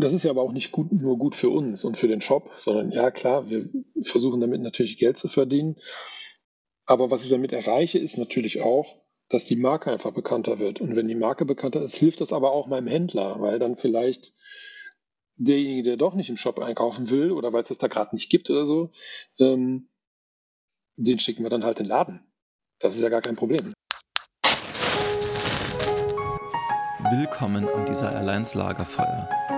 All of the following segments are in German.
Das ist ja aber auch nicht gut, nur gut für uns und für den Shop, sondern ja klar, wir versuchen damit natürlich Geld zu verdienen. Aber was ich damit erreiche, ist natürlich auch, dass die Marke einfach bekannter wird. Und wenn die Marke bekannter ist, hilft das aber auch meinem Händler, weil dann vielleicht derjenige, der doch nicht im Shop einkaufen will oder weil es das da gerade nicht gibt oder so, ähm, den schicken wir dann halt in den Laden. Das ist ja gar kein Problem. Willkommen am Desire Alliance Lagerfeuer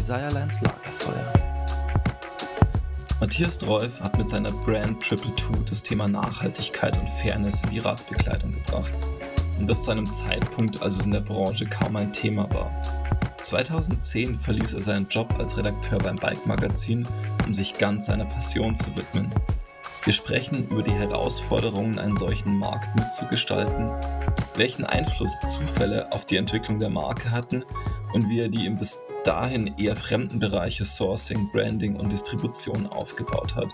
Desirelines Lagerfeuer. Matthias Dreuf hat mit seiner Brand Triple Two das Thema Nachhaltigkeit und Fairness in die Radbekleidung gebracht. Und das zu einem Zeitpunkt, als es in der Branche kaum ein Thema war. 2010 verließ er seinen Job als Redakteur beim Bike Magazin, um sich ganz seiner Passion zu widmen. Wir sprechen über die Herausforderungen, einen solchen Markt mitzugestalten, welchen Einfluss Zufälle auf die Entwicklung der Marke hatten und wie er die im bis dahin eher fremden Bereiche Sourcing, Branding und Distribution aufgebaut hat.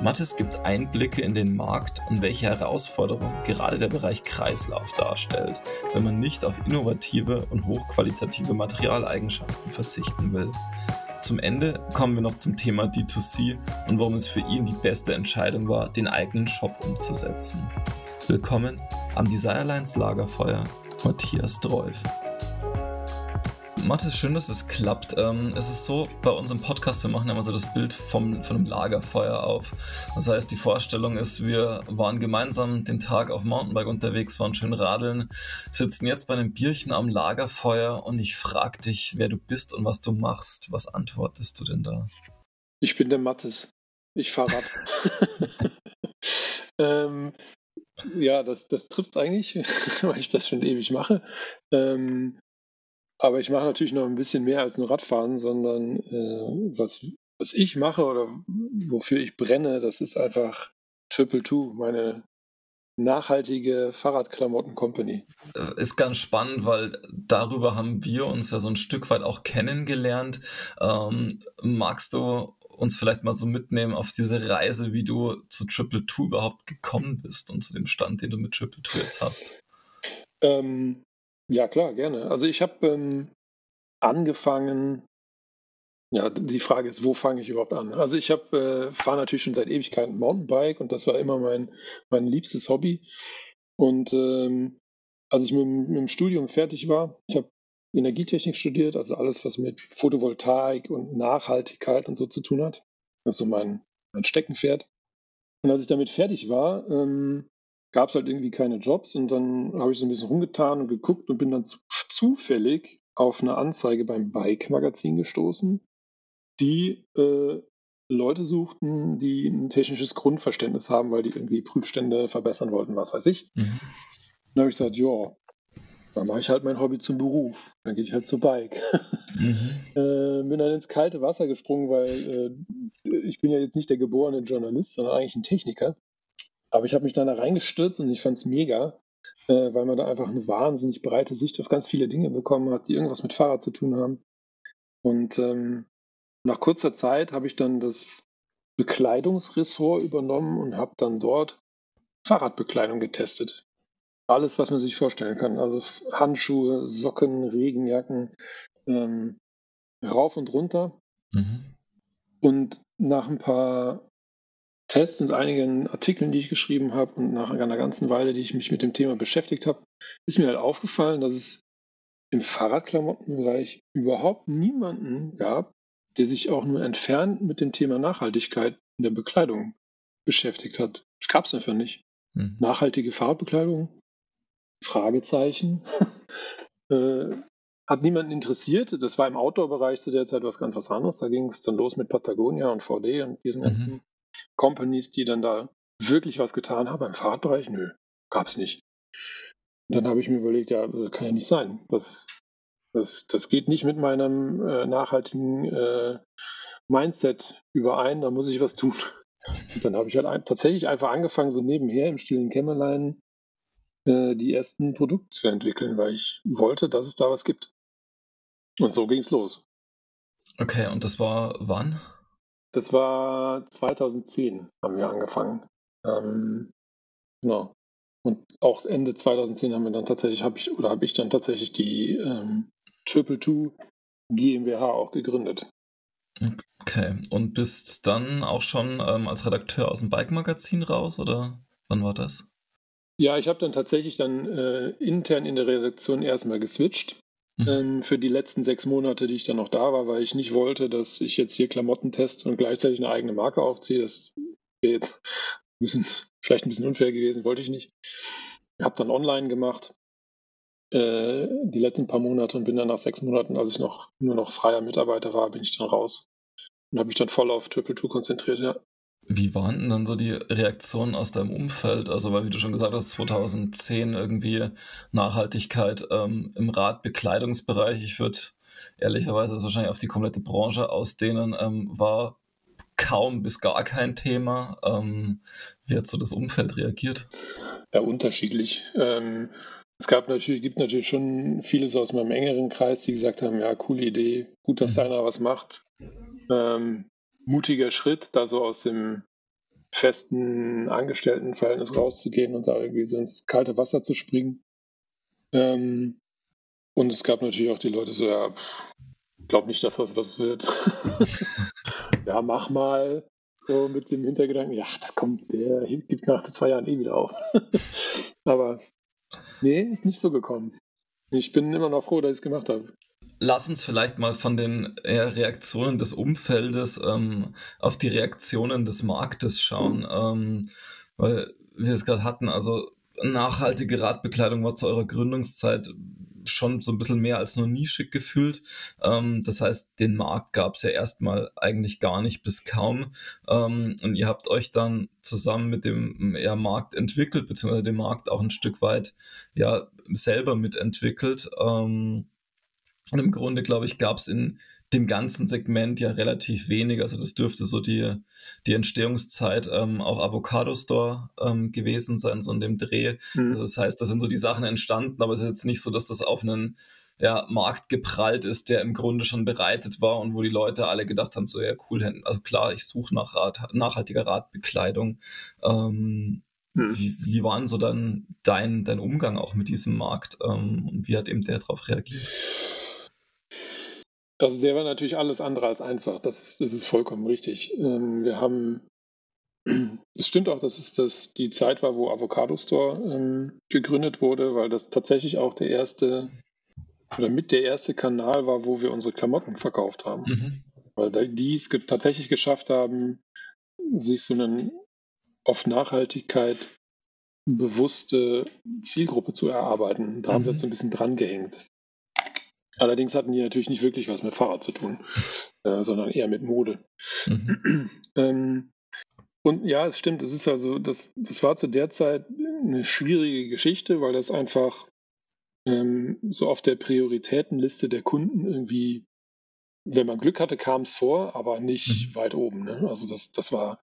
Mattes gibt Einblicke in den Markt und welche Herausforderungen gerade der Bereich Kreislauf darstellt, wenn man nicht auf innovative und hochqualitative Materialeigenschaften verzichten will. Zum Ende kommen wir noch zum Thema D2C und warum es für ihn die beste Entscheidung war, den eigenen Shop umzusetzen. Willkommen am Desirelines Lagerfeuer, Matthias Dreuf. Mathis, schön, dass es klappt. Ähm, es ist so, bei unserem Podcast, wir machen immer so das Bild vom, von einem Lagerfeuer auf. Das heißt, die Vorstellung ist, wir waren gemeinsam den Tag auf Mountainbike unterwegs, waren schön radeln, sitzen jetzt bei einem Bierchen am Lagerfeuer und ich frage dich, wer du bist und was du machst. Was antwortest du denn da? Ich bin der Mathis. Ich fahre Rad. ähm, ja, das, das trifft es eigentlich, weil ich das schon ewig mache. Ähm, aber ich mache natürlich noch ein bisschen mehr als nur Radfahren, sondern äh, was, was ich mache oder wofür ich brenne, das ist einfach Triple Two, meine nachhaltige Fahrradklamotten-Company. Äh, ist ganz spannend, weil darüber haben wir uns ja so ein Stück weit auch kennengelernt. Ähm, magst du uns vielleicht mal so mitnehmen auf diese Reise, wie du zu Triple Two überhaupt gekommen bist und zu dem Stand, den du mit Triple Two jetzt hast? Ähm, ja, klar, gerne. Also ich habe ähm, angefangen, ja, die Frage ist, wo fange ich überhaupt an? Also ich habe, äh, fahre natürlich schon seit Ewigkeiten Mountainbike und das war immer mein, mein liebstes Hobby. Und ähm, als ich mit, mit dem Studium fertig war, ich habe Energietechnik studiert, also alles, was mit Photovoltaik und Nachhaltigkeit und so zu tun hat. Das ist so mein, mein Steckenpferd. Und als ich damit fertig war, ähm, gab es halt irgendwie keine Jobs und dann habe ich so ein bisschen rumgetan und geguckt und bin dann zufällig auf eine Anzeige beim Bike-Magazin gestoßen, die äh, Leute suchten, die ein technisches Grundverständnis haben, weil die irgendwie Prüfstände verbessern wollten, was weiß ich. Mhm. Dann habe ich gesagt, ja, dann mache ich halt mein Hobby zum Beruf. Dann gehe ich halt zur Bike. Mhm. äh, bin dann ins kalte Wasser gesprungen, weil äh, ich bin ja jetzt nicht der geborene Journalist, sondern eigentlich ein Techniker. Aber ich habe mich dann da reingestürzt und ich fand es mega, äh, weil man da einfach eine wahnsinnig breite Sicht auf ganz viele Dinge bekommen hat, die irgendwas mit Fahrrad zu tun haben. Und ähm, nach kurzer Zeit habe ich dann das Bekleidungsressort übernommen und habe dann dort Fahrradbekleidung getestet. Alles, was man sich vorstellen kann. Also Handschuhe, Socken, Regenjacken, ähm, rauf und runter. Mhm. Und nach ein paar Tests und einigen Artikeln, die ich geschrieben habe und nach einer ganzen Weile, die ich mich mit dem Thema beschäftigt habe, ist mir halt aufgefallen, dass es im Fahrradklamottenbereich überhaupt niemanden gab, der sich auch nur entfernt mit dem Thema Nachhaltigkeit in der Bekleidung beschäftigt hat. Das gab es einfach nicht. Mhm. Nachhaltige Fahrradbekleidung? Fragezeichen. äh, hat niemanden interessiert. Das war im Outdoor-Bereich zu der Zeit was ganz was anderes. Da ging es dann los mit Patagonia und VD und diesen mhm. Companies, die dann da wirklich was getan haben. Im Fahrradbereich, nö, gab es nicht. Dann habe ich mir überlegt, ja, kann ja nicht sein. Das Das, das geht nicht mit meinem äh, nachhaltigen äh, Mindset überein, da muss ich was tun. Und dann habe ich halt ein, tatsächlich einfach angefangen, so nebenher im stillen Kämmerlein äh, die ersten Produkte zu entwickeln, weil ich wollte, dass es da was gibt. Und so ging es los. Okay, und das war wann? Das war 2010, haben wir angefangen. Ähm, genau. Und auch Ende 2010 haben wir dann tatsächlich, habe ich, oder habe ich dann tatsächlich die ähm, Triple Two GmbH auch gegründet. Okay, und bist dann auch schon ähm, als Redakteur aus dem Bike-Magazin raus oder wann war das? Ja, ich habe dann tatsächlich dann äh, intern in der Redaktion erstmal geswitcht mhm. ähm, für die letzten sechs Monate, die ich dann noch da war, weil ich nicht wollte, dass ich jetzt hier Klamotten teste und gleichzeitig eine eigene Marke aufziehe. Das wäre jetzt ein bisschen, vielleicht ein bisschen unfair gewesen, wollte ich nicht. Habe dann online gemacht äh, die letzten paar Monate und bin dann nach sechs Monaten, als ich noch nur noch freier Mitarbeiter war, bin ich dann raus und habe mich dann voll auf Triple Two konzentriert, ja. Wie waren denn dann so die Reaktionen aus deinem Umfeld? Also, weil, wie du schon gesagt hast, 2010 irgendwie Nachhaltigkeit ähm, im Radbekleidungsbereich. Ich würde ehrlicherweise das wahrscheinlich auf die komplette Branche ausdehnen, ähm, war kaum bis gar kein Thema. Ähm, wie hat so das Umfeld reagiert? Ja, unterschiedlich. Ähm, es gab natürlich, gibt natürlich schon vieles aus meinem engeren Kreis, die gesagt haben, ja, coole Idee, gut, dass mhm. einer was macht. Ähm, mutiger Schritt, da so aus dem festen Angestelltenverhältnis rauszugehen und da irgendwie so ins kalte Wasser zu springen. Ähm, und es gab natürlich auch die Leute so, ja, glaub nicht, dass was was wird. ja, mach mal. So mit dem Hintergedanken, ja, das kommt, der gibt nach zwei Jahren eh wieder auf. Aber nee, ist nicht so gekommen. Ich bin immer noch froh, dass ich es gemacht habe lass uns vielleicht mal von den Reaktionen des Umfeldes ähm, auf die Reaktionen des Marktes schauen, ähm, weil wir es gerade hatten, also nachhaltige Radbekleidung war zu eurer Gründungszeit schon so ein bisschen mehr als nur nischig gefühlt. Ähm, das heißt, den Markt gab es ja erstmal eigentlich gar nicht bis kaum. Ähm, und ihr habt euch dann zusammen mit dem ja, Markt entwickelt, beziehungsweise den Markt auch ein Stück weit ja selber mitentwickelt. Ähm, und im Grunde, glaube ich, gab es in dem ganzen Segment ja relativ wenig. Also das dürfte so die, die Entstehungszeit ähm, auch Avocado Store ähm, gewesen sein, so in dem Dreh. Mhm. Also das heißt, da sind so die Sachen entstanden, aber es ist jetzt nicht so, dass das auf einen ja, Markt geprallt ist, der im Grunde schon bereitet war und wo die Leute alle gedacht haben, so ja cool, also klar, ich suche nach Rad, nachhaltiger Radbekleidung. Ähm, hm. Wie, wie war denn so dann dein, dein Umgang auch mit diesem Markt ähm, und wie hat eben der darauf reagiert? Also der war natürlich alles andere als einfach. Das ist, das ist vollkommen richtig. Ähm, wir haben, es stimmt auch, dass es das die Zeit war, wo Avocado Store ähm, gegründet wurde, weil das tatsächlich auch der erste oder mit der erste Kanal war, wo wir unsere Klamotten verkauft haben. Mhm. Weil die es tatsächlich geschafft haben, sich so eine auf Nachhaltigkeit bewusste Zielgruppe zu erarbeiten. Da mhm. haben wir uns mhm. so ein bisschen dran gehängt. Allerdings hatten die natürlich nicht wirklich was mit Fahrrad zu tun, äh, sondern eher mit Mode. Mhm. ähm, und ja, es stimmt, es ist also, das, das war zu der Zeit eine schwierige Geschichte, weil das einfach ähm, so auf der Prioritätenliste der Kunden irgendwie, wenn man Glück hatte, kam es vor, aber nicht mhm. weit oben. Ne? Also das, das war,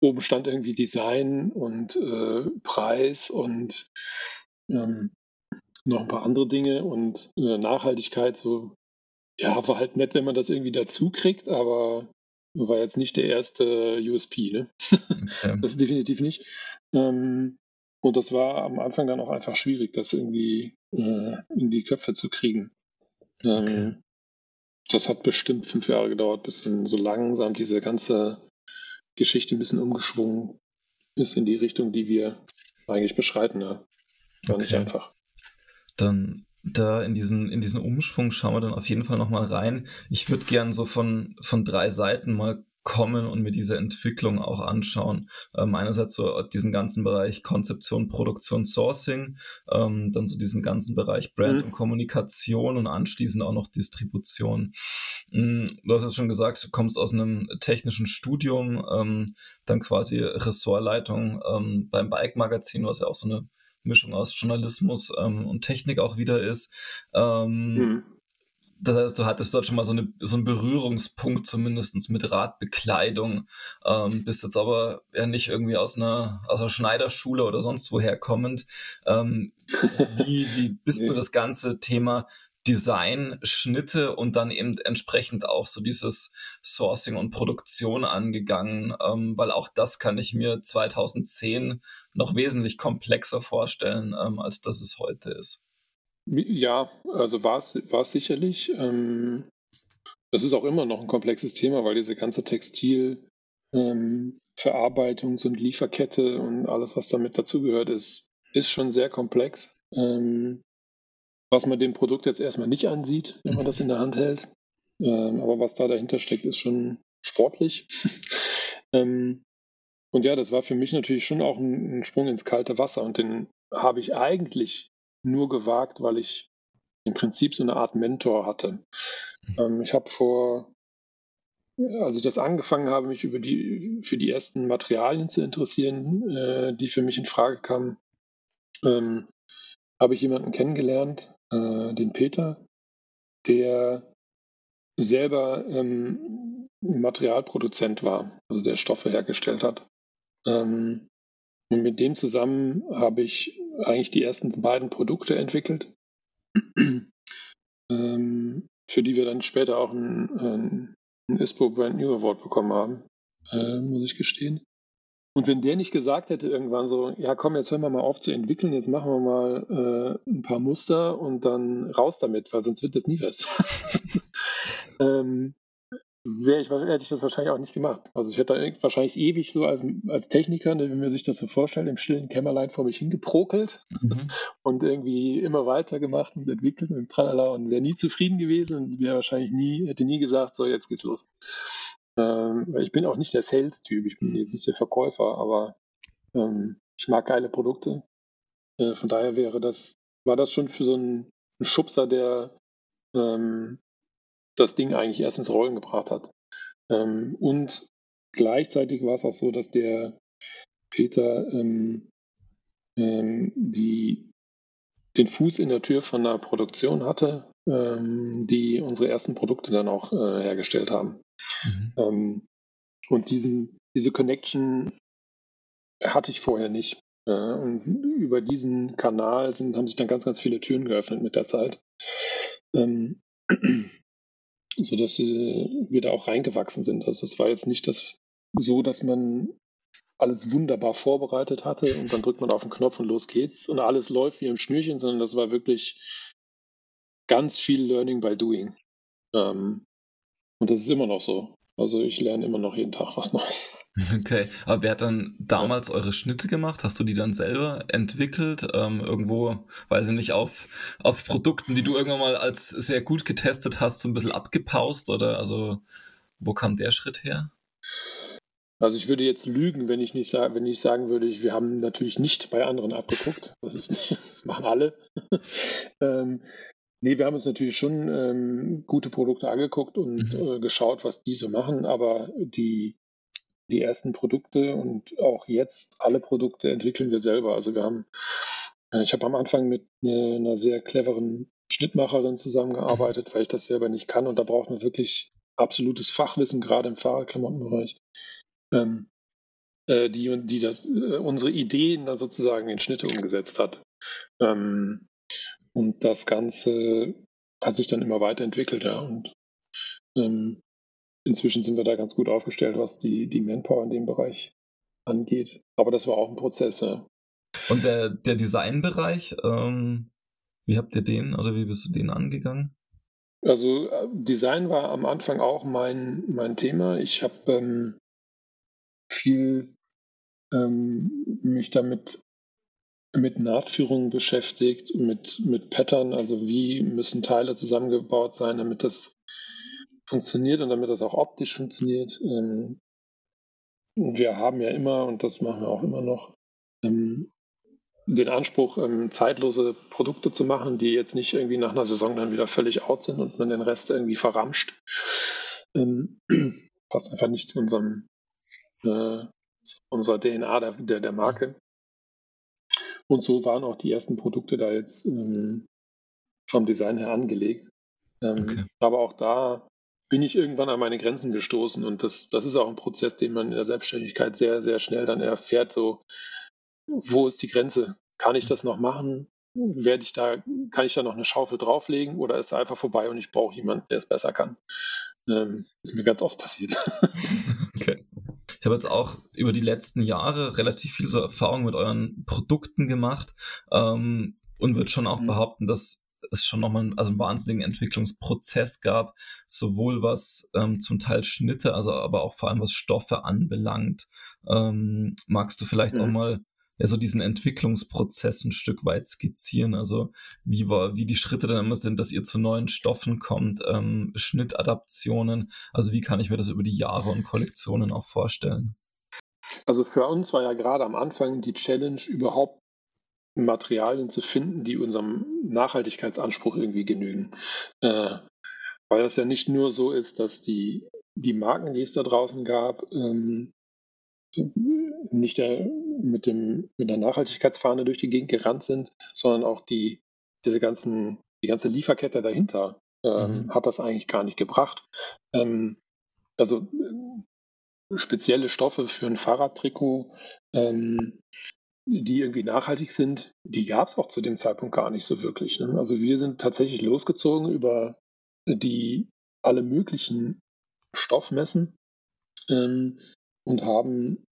oben stand irgendwie Design und äh, Preis und ähm, noch ein paar andere Dinge und äh, Nachhaltigkeit so, ja, war halt nett, wenn man das irgendwie dazu kriegt, aber war jetzt nicht der erste USP, ne? Okay. das ist definitiv nicht. Ähm, und das war am Anfang dann auch einfach schwierig, das irgendwie äh, in die Köpfe zu kriegen. Ähm, okay. Das hat bestimmt fünf Jahre gedauert, bis dann so langsam diese ganze Geschichte ein bisschen umgeschwungen ist in die Richtung, die wir eigentlich beschreiten. Ja. War okay. nicht einfach dann da in diesen, in diesen Umschwung schauen wir dann auf jeden Fall nochmal rein. Ich würde gern so von, von drei Seiten mal kommen und mir diese Entwicklung auch anschauen. Ähm, einerseits so diesen ganzen Bereich Konzeption, Produktion, Sourcing, ähm, dann so diesen ganzen Bereich Brand mhm. und Kommunikation und anschließend auch noch Distribution. Mhm, du hast es schon gesagt, du kommst aus einem technischen Studium, ähm, dann quasi Ressortleitung ähm, beim Bike Magazin, was ja auch so eine Mischung aus Journalismus ähm, und Technik auch wieder ist. Ähm, mhm. das heißt, du hattest dort schon mal so, eine, so einen Berührungspunkt zumindest mit Radbekleidung, ähm, bist jetzt aber ja nicht irgendwie aus einer, aus einer Schneiderschule oder sonst woher kommend. Ähm, wie, wie bist du das ganze Thema Design, Schnitte und dann eben entsprechend auch so dieses Sourcing und Produktion angegangen, ähm, weil auch das kann ich mir 2010 noch wesentlich komplexer vorstellen, ähm, als das es heute ist. Ja, also war es sicherlich. Ähm, das ist auch immer noch ein komplexes Thema, weil diese ganze Textil, ähm, und Lieferkette und alles, was damit dazugehört, ist, ist schon sehr komplex. Ähm, was man dem Produkt jetzt erstmal nicht ansieht, wenn man das in der Hand hält. Ähm, aber was da dahinter steckt, ist schon sportlich. ähm, und ja, das war für mich natürlich schon auch ein, ein Sprung ins kalte Wasser und den habe ich eigentlich nur gewagt, weil ich im Prinzip so eine Art Mentor hatte. Ähm, ich habe vor, als ich das angefangen habe, mich über die, für die ersten Materialien zu interessieren, äh, die für mich in Frage kamen, ähm, habe ich jemanden kennengelernt, äh, den Peter, der selber ähm, Materialproduzent war, also der Stoffe hergestellt hat. Ähm, und mit dem zusammen habe ich eigentlich die ersten beiden Produkte entwickelt, ähm, für die wir dann später auch ein, ein, ein ISPO Brand New Award bekommen haben, äh, muss ich gestehen. Und wenn der nicht gesagt hätte irgendwann so, ja komm, jetzt hören wir mal auf zu entwickeln, jetzt machen wir mal äh, ein paar Muster und dann raus damit, weil sonst wird das nie was. ähm, wäre ich, hätte ich das wahrscheinlich auch nicht gemacht. Also ich hätte da wahrscheinlich ewig so als, als Techniker, ne, wenn man sich das so vorstellt, im stillen Kämmerlein vor mich hingeprokelt mhm. und irgendwie immer weiter gemacht und entwickelt und tralala und wäre nie zufrieden gewesen und wäre wahrscheinlich nie, hätte nie gesagt, so jetzt geht's los. Ähm, ich bin auch nicht der Sales-Typ, ich bin jetzt nicht der Verkäufer, aber ähm, ich mag geile Produkte. Äh, von daher wäre das, war das schon für so einen, einen Schubser, der ähm, das Ding eigentlich erst ins Rollen gebracht hat. Ähm, und gleichzeitig war es auch so, dass der Peter ähm, ähm, die, den Fuß in der Tür von einer Produktion hatte, ähm, die unsere ersten Produkte dann auch äh, hergestellt haben. Mhm. Ähm, und diesen, diese Connection hatte ich vorher nicht. Äh, und über diesen Kanal sind, haben sich dann ganz, ganz viele Türen geöffnet mit der Zeit. Ähm, sodass wir da auch reingewachsen sind. Also es war jetzt nicht das so, dass man alles wunderbar vorbereitet hatte und dann drückt man auf den Knopf und los geht's und alles läuft wie im Schnürchen, sondern das war wirklich ganz viel Learning by Doing. Ähm, und das ist immer noch so. Also ich lerne immer noch jeden Tag was Neues. Okay, aber wer hat dann damals ja. eure Schnitte gemacht? Hast du die dann selber entwickelt? Ähm, irgendwo, weiß ich nicht, auf, auf Produkten, die du irgendwann mal als sehr gut getestet hast, so ein bisschen abgepaust? Oder also, wo kam der Schritt her? Also ich würde jetzt lügen, wenn ich nicht, wenn ich sagen würde, wir haben natürlich nicht bei anderen abgeguckt. Das ist nicht, das machen alle. ähm, Nee, wir haben uns natürlich schon ähm, gute Produkte angeguckt und mhm. äh, geschaut, was diese machen, aber die, die ersten Produkte und auch jetzt alle Produkte entwickeln wir selber. Also wir haben, äh, ich habe am Anfang mit ne, einer sehr cleveren Schnittmacherin zusammengearbeitet, weil ich das selber nicht kann und da braucht man wirklich absolutes Fachwissen, gerade im Fahrradklamottenbereich. Ähm, äh, die, die das, äh, unsere Ideen dann sozusagen in Schnitte umgesetzt hat. Ähm, und das Ganze hat sich dann immer weiterentwickelt, ja. Und ähm, inzwischen sind wir da ganz gut aufgestellt, was die, die Manpower in dem Bereich angeht. Aber das war auch ein Prozess, ja. Und der, der Designbereich, ähm, wie habt ihr den oder wie bist du den angegangen? Also äh, Design war am Anfang auch mein, mein Thema. Ich habe ähm, viel ähm, mich damit mit Nahtführung beschäftigt, mit, mit Pattern, also wie müssen Teile zusammengebaut sein, damit das funktioniert und damit das auch optisch funktioniert. Ähm, wir haben ja immer, und das machen wir auch immer noch, ähm, den Anspruch, ähm, zeitlose Produkte zu machen, die jetzt nicht irgendwie nach einer Saison dann wieder völlig out sind und man den Rest irgendwie verramscht. passt einfach nicht zu unserem äh, zu unserer DNA der, der, der Marke. Und so waren auch die ersten Produkte da jetzt ähm, vom Design her angelegt. Ähm, okay. Aber auch da bin ich irgendwann an meine Grenzen gestoßen und das, das ist auch ein Prozess, den man in der Selbstständigkeit sehr, sehr schnell dann erfährt, so, wo ist die Grenze? Kann ich das noch machen? Werde ich da, kann ich da noch eine Schaufel drauflegen oder ist er einfach vorbei und ich brauche jemanden, der es besser kann? Ähm, ist mir ganz oft passiert. Okay. Ich habe jetzt auch über die letzten Jahre relativ viel so Erfahrung mit euren Produkten gemacht ähm, und würde schon auch mhm. behaupten, dass es schon nochmal also einen wahnsinnigen Entwicklungsprozess gab, sowohl was ähm, zum Teil Schnitte, also aber auch vor allem was Stoffe anbelangt. Ähm, magst du vielleicht mhm. auch mal ja, so diesen Entwicklungsprozess ein Stück weit skizzieren? Also wie, war, wie die Schritte dann immer sind, dass ihr zu neuen Stoffen kommt, ähm, Schnittadaptionen. Also wie kann ich mir das über die Jahre und Kollektionen auch vorstellen? Also für uns war ja gerade am Anfang die Challenge, überhaupt Materialien zu finden, die unserem Nachhaltigkeitsanspruch irgendwie genügen. Äh, weil das ja nicht nur so ist, dass die, die Marken, die es da draußen gab, ähm, nicht der, mit, dem, mit der Nachhaltigkeitsfahne durch die Gegend gerannt sind, sondern auch die, diese ganzen, die ganze Lieferkette dahinter ähm, mhm. hat das eigentlich gar nicht gebracht. Ähm, also äh, spezielle Stoffe für ein Fahrradtrikot ähm, die irgendwie nachhaltig sind, die gab es auch zu dem Zeitpunkt gar nicht so wirklich. Ne? Also wir sind tatsächlich losgezogen über die alle möglichen Stoffmessen ähm, und haben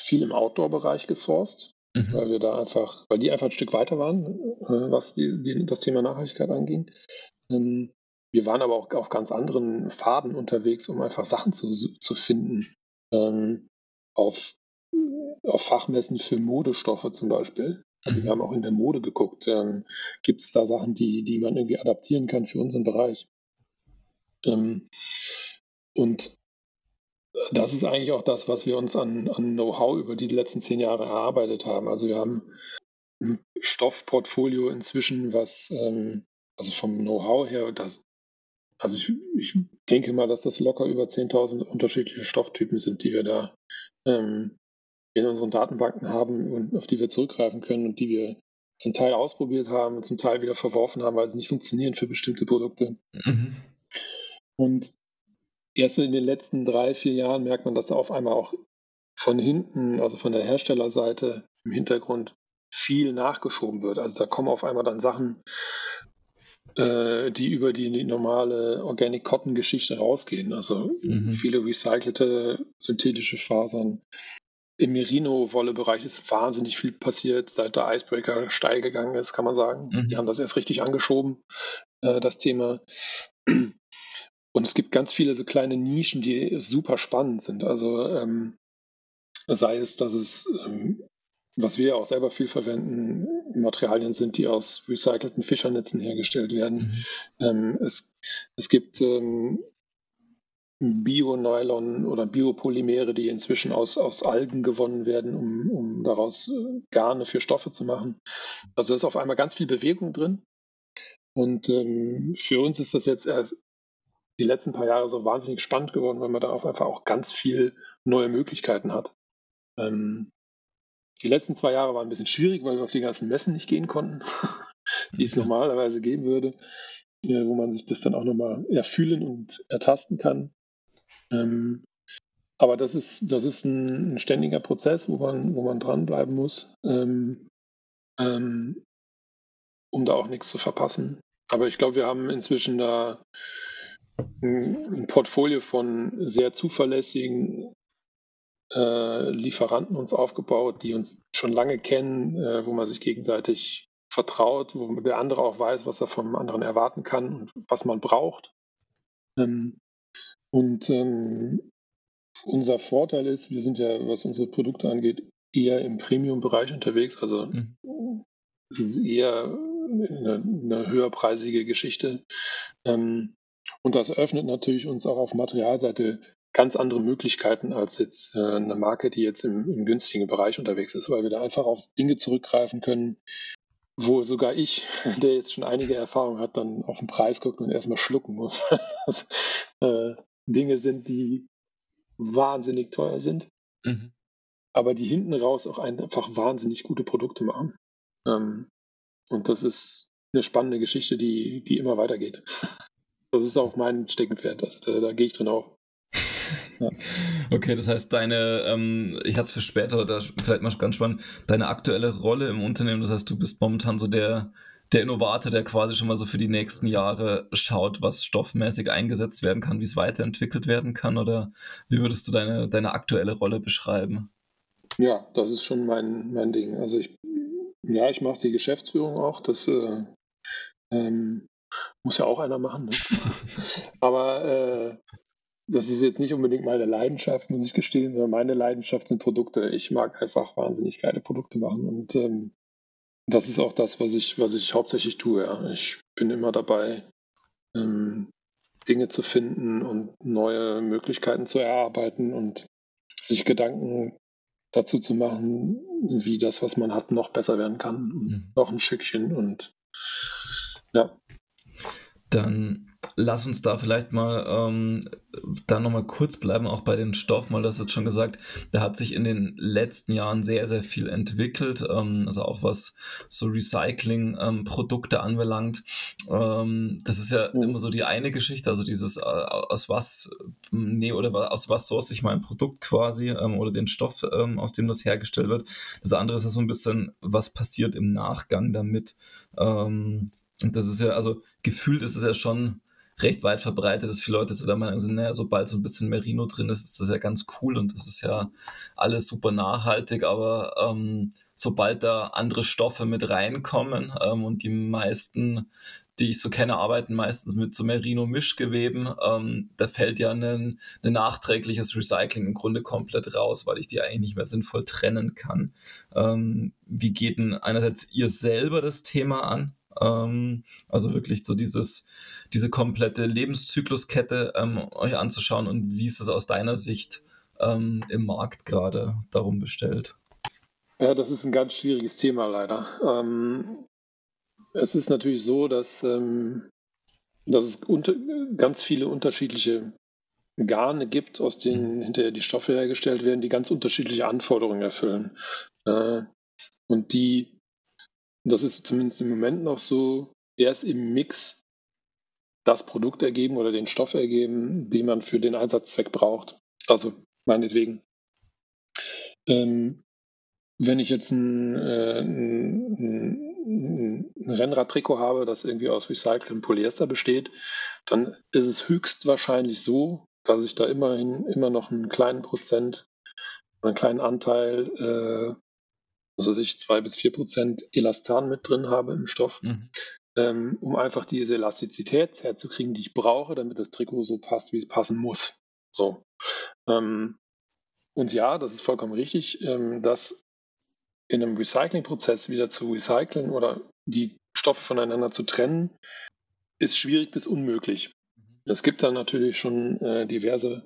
viel im Outdoor-Bereich gesourced, mhm. weil wir da einfach, weil die einfach ein Stück weiter waren, äh, was die, die, das Thema Nachhaltigkeit anging. Ähm, wir waren aber auch auf ganz anderen Faden unterwegs, um einfach Sachen zu, zu finden. Ähm, auf auf Fachmessen für Modestoffe zum Beispiel. Also mhm. wir haben auch in der Mode geguckt, ähm, gibt es da Sachen, die, die man irgendwie adaptieren kann für unseren Bereich. Ähm, und das ist eigentlich auch das, was wir uns an, an Know-how über die letzten zehn Jahre erarbeitet haben. Also wir haben ein Stoffportfolio inzwischen, was ähm, also vom Know-how her, das, also ich, ich denke mal, dass das locker über 10.000 unterschiedliche Stofftypen sind, die wir da ähm, in unseren Datenbanken haben und auf die wir zurückgreifen können und die wir zum Teil ausprobiert haben und zum Teil wieder verworfen haben, weil sie nicht funktionieren für bestimmte Produkte. Mhm. Und erst in den letzten drei, vier Jahren merkt man, dass auf einmal auch von hinten, also von der Herstellerseite im Hintergrund viel nachgeschoben wird. Also da kommen auf einmal dann Sachen, äh, die über die, normale Organic Cotton Geschichte rausgehen. Also mhm. viele recycelte synthetische Fasern, im Merino-Wolle-Bereich ist wahnsinnig viel passiert, seit der Icebreaker steil gegangen ist, kann man sagen. Mhm. Die haben das erst richtig angeschoben, äh, das Thema. Und es gibt ganz viele so kleine Nischen, die super spannend sind. Also ähm, sei es, dass es, ähm, was wir auch selber viel verwenden, Materialien sind, die aus recycelten Fischernetzen hergestellt werden. Mhm. Ähm, es, es gibt ähm, Bio-Nylon oder Biopolymere, die inzwischen aus, aus Algen gewonnen werden, um, um daraus äh, Garne für Stoffe zu machen. Also da ist auf einmal ganz viel Bewegung drin. Und ähm, für uns ist das jetzt erst die letzten paar Jahre so wahnsinnig spannend geworden, weil man da einfach auch ganz viel neue Möglichkeiten hat. Ähm, die letzten zwei Jahre waren ein bisschen schwierig, weil wir auf die ganzen Messen nicht gehen konnten, die es normalerweise geben würde, äh, wo man sich das dann auch nochmal erfühlen und ertasten kann. Ähm, aber das ist, das ist ein, ein, ständiger Prozess, wo man, wo man dranbleiben muss, ähm, ähm, um da auch nichts zu verpassen. Aber ich glaube, wir haben inzwischen da ein, Portfolio von sehr zuverlässigen äh, Lieferanten uns aufgebaut, die uns schon lange kennen, äh, wo man sich gegenseitig vertraut, wo der andere auch weiß, was er vom anderen erwarten kann und was man braucht. Ähm, und ähm, unser Vorteil ist, wir sind ja, was unsere Produkte angeht, eher im Premium-Bereich unterwegs. Also mhm. es ist eher eine, eine höherpreisige Geschichte. Ähm, und das eröffnet natürlich uns auch auf Materialseite ganz andere Möglichkeiten als jetzt äh, eine Marke, die jetzt im, im günstigen Bereich unterwegs ist, weil wir da einfach auf Dinge zurückgreifen können, wo sogar ich, der jetzt schon einige Erfahrung hat, dann auf den Preis guckt und erstmal schlucken muss. das, äh, Dinge sind, die wahnsinnig teuer sind, mhm. aber die hinten raus auch einfach wahnsinnig gute Produkte machen. Ähm, und das ist eine spannende Geschichte, die, die immer weitergeht. das ist auch mein Steckenpferd. Das, da, da gehe ich drin. Ja. Okay, das heißt, deine, ähm, ich hatte es für später, oder vielleicht mal ganz spannend, deine aktuelle Rolle im Unternehmen, das heißt, du bist momentan so der, der Innovator, der quasi schon mal so für die nächsten Jahre schaut, was stoffmäßig eingesetzt werden kann, wie es weiterentwickelt werden kann, oder wie würdest du deine, deine aktuelle Rolle beschreiben? Ja, das ist schon mein, mein Ding. Also ich, ja, ich mache die Geschäftsführung auch, das äh, ähm, muss ja auch einer machen. Ne? Aber äh, das ist jetzt nicht unbedingt meine Leidenschaft, muss ich gestehen, sondern meine Leidenschaft sind Produkte. Ich mag einfach wahnsinnig geile Produkte machen und ähm, das ist auch das, was ich, was ich hauptsächlich tue. Ja. Ich bin immer dabei, ähm, Dinge zu finden und neue Möglichkeiten zu erarbeiten und sich Gedanken dazu zu machen, wie das, was man hat, noch besser werden kann. Mhm. Noch ein Stückchen und ja. Dann lass uns da vielleicht mal ähm, da nochmal kurz bleiben, auch bei den Stoffen, weil das jetzt schon gesagt, da hat sich in den letzten Jahren sehr, sehr viel entwickelt, ähm, also auch was so Recycling-Produkte ähm, anbelangt. Ähm, das ist ja mhm. immer so die eine Geschichte, also dieses äh, aus was, nee, oder aus was source ich mein Produkt quasi ähm, oder den Stoff, ähm, aus dem das hergestellt wird. Das andere ist ja so ein bisschen, was passiert im Nachgang damit. Und das ist ja, also gefühlt ist es ja schon recht weit verbreitet, dass viele Leute zu der Meinung sind, naja, sobald so ein bisschen Merino drin ist, ist das ja ganz cool und das ist ja alles super nachhaltig, aber ähm, sobald da andere Stoffe mit reinkommen ähm, und die meisten, die ich so kenne, arbeiten meistens mit so Merino-Mischgeweben, ähm, da fällt ja ein, ein nachträgliches Recycling im Grunde komplett raus, weil ich die eigentlich nicht mehr sinnvoll trennen kann. Ähm, wie geht denn einerseits ihr selber das Thema an? Ähm, also wirklich so dieses, diese komplette Lebenszykluskette ähm, euch anzuschauen und wie ist es aus deiner Sicht ähm, im Markt gerade darum bestellt? Ja, das ist ein ganz schwieriges Thema leider. Ähm, es ist natürlich so, dass, ähm, dass es unter, ganz viele unterschiedliche Garne gibt, aus denen hinterher die Stoffe hergestellt werden, die ganz unterschiedliche Anforderungen erfüllen. Äh, und die das ist zumindest im Moment noch so, erst im Mix das Produkt ergeben oder den Stoff ergeben, den man für den Einsatzzweck braucht. Also meinetwegen. Ähm, wenn ich jetzt ein, äh, ein, ein Rennradtrikot habe, das irgendwie aus recyceltem Polyester besteht, dann ist es höchstwahrscheinlich so, dass ich da immerhin immer noch einen kleinen Prozent, einen kleinen Anteil äh, was weiß ich, zwei bis vier Prozent Elastan mit drin habe im Stoff, mhm. ähm, um einfach diese Elastizität herzukriegen, die ich brauche, damit das Trikot so passt, wie es passen muss. So. Ähm, und ja, das ist vollkommen richtig, ähm, dass in einem Recyclingprozess wieder zu recyceln oder die Stoffe voneinander zu trennen, ist schwierig bis unmöglich. Mhm. Es gibt da natürlich schon äh, diverse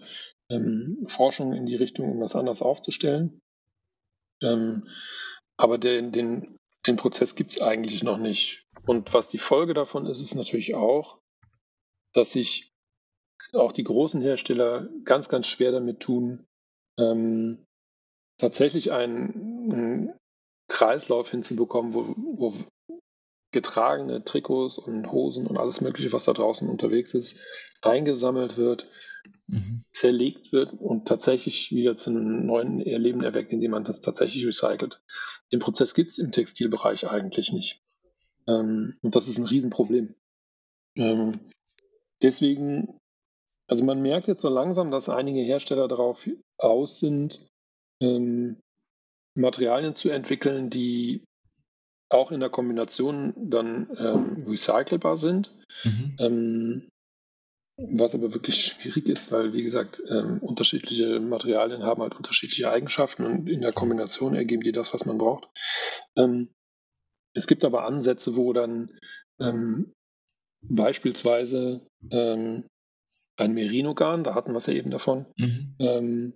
ähm, Forschungen in die Richtung, um das anders aufzustellen. Ähm, aber den, den, den Prozess gibt es eigentlich noch nicht. Und was die Folge davon ist, ist natürlich auch, dass sich auch die großen Hersteller ganz, ganz schwer damit tun, ähm, tatsächlich einen, einen, Kreislauf hinzubekommen, wo, wo getragene Trikots und Hosen und alles Mögliche, was da draußen unterwegs ist, eingesammelt wird, mhm. zerlegt wird und tatsächlich wieder zu einem neuen Erleben erweckt, indem man das tatsächlich recycelt. Den Prozess gibt es im Textilbereich eigentlich nicht. Ähm, und das ist ein Riesenproblem. Ähm, deswegen, also man merkt jetzt so langsam, dass einige Hersteller darauf aus sind, ähm, Materialien zu entwickeln, die auch in der Kombination dann ähm, recycelbar sind. Mhm. Was aber wirklich schwierig ist, weil, wie gesagt, ähm, unterschiedliche Materialien haben halt unterschiedliche Eigenschaften und in der Kombination ergeben die das, was man braucht. Ähm, es gibt aber Ansätze, wo dann ähm, beispielsweise ähm, ein Merino-Garn, da hatten wir es ja eben davon, mhm. Ähm,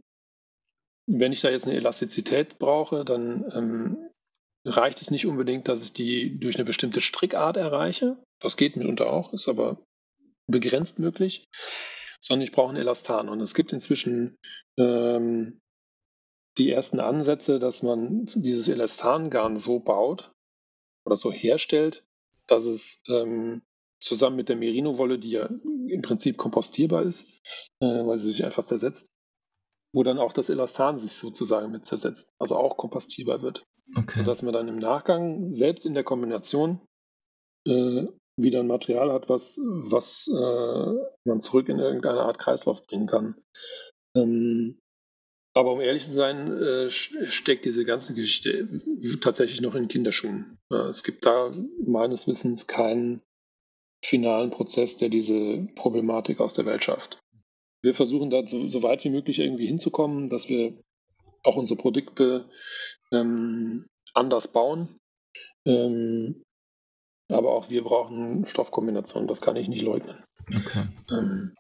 wenn ich da jetzt eine Elastizität brauche, dann ähm, reicht es nicht unbedingt, dass ich die durch eine bestimmte Strickart erreiche. Das geht mitunter auch, ist aber begrenzt möglich, sondern ich brauche ein Elastan. Und es gibt inzwischen ähm, die ersten Ansätze, dass man dieses Elastangarn so baut oder so herstellt, dass es ähm, zusammen mit der Merino-Wolle, die ja im Prinzip kompostierbar ist, äh, weil sie sich einfach zersetzt, wo dann auch das Elastan sich sozusagen mit zersetzt, also auch kompostierbar wird. Okay. Sodass man dann im Nachgang selbst in der Kombination äh, wieder ein Material hat, was, was äh, man zurück in irgendeine Art Kreislauf bringen kann. Ähm, aber um ehrlich zu sein, äh, steckt diese ganze Geschichte tatsächlich noch in Kinderschuhen. es gibt da meines Wissens keinen finalen Prozess, der diese Problematik aus der Welt schafft. Wir versuchen da so, so weit wie möglich irgendwie hinzukommen, dass wir auch unsere Produkte ähm, anders bauen. Ähm, aber auch wir brauchen Stoffkombinationen, das kann ich nicht leugnen. Okay. Ähm,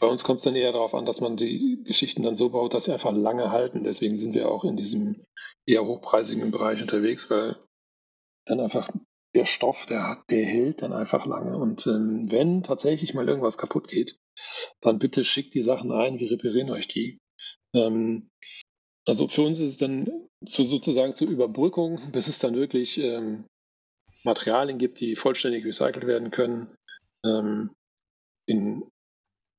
bei uns kommt es dann eher darauf an, dass man die Geschichten dann so baut, dass sie einfach lange halten. Deswegen sind wir auch in diesem eher hochpreisigen Bereich unterwegs, weil dann einfach der Stoff, der, der hält dann einfach lange. Und ähm, wenn tatsächlich mal irgendwas kaputt geht, dann bitte schickt die Sachen ein, wir reparieren euch die. Ähm, also für uns ist es dann zu, sozusagen zur Überbrückung, bis es dann wirklich ähm, Materialien gibt, die vollständig recycelt werden können. Ähm, in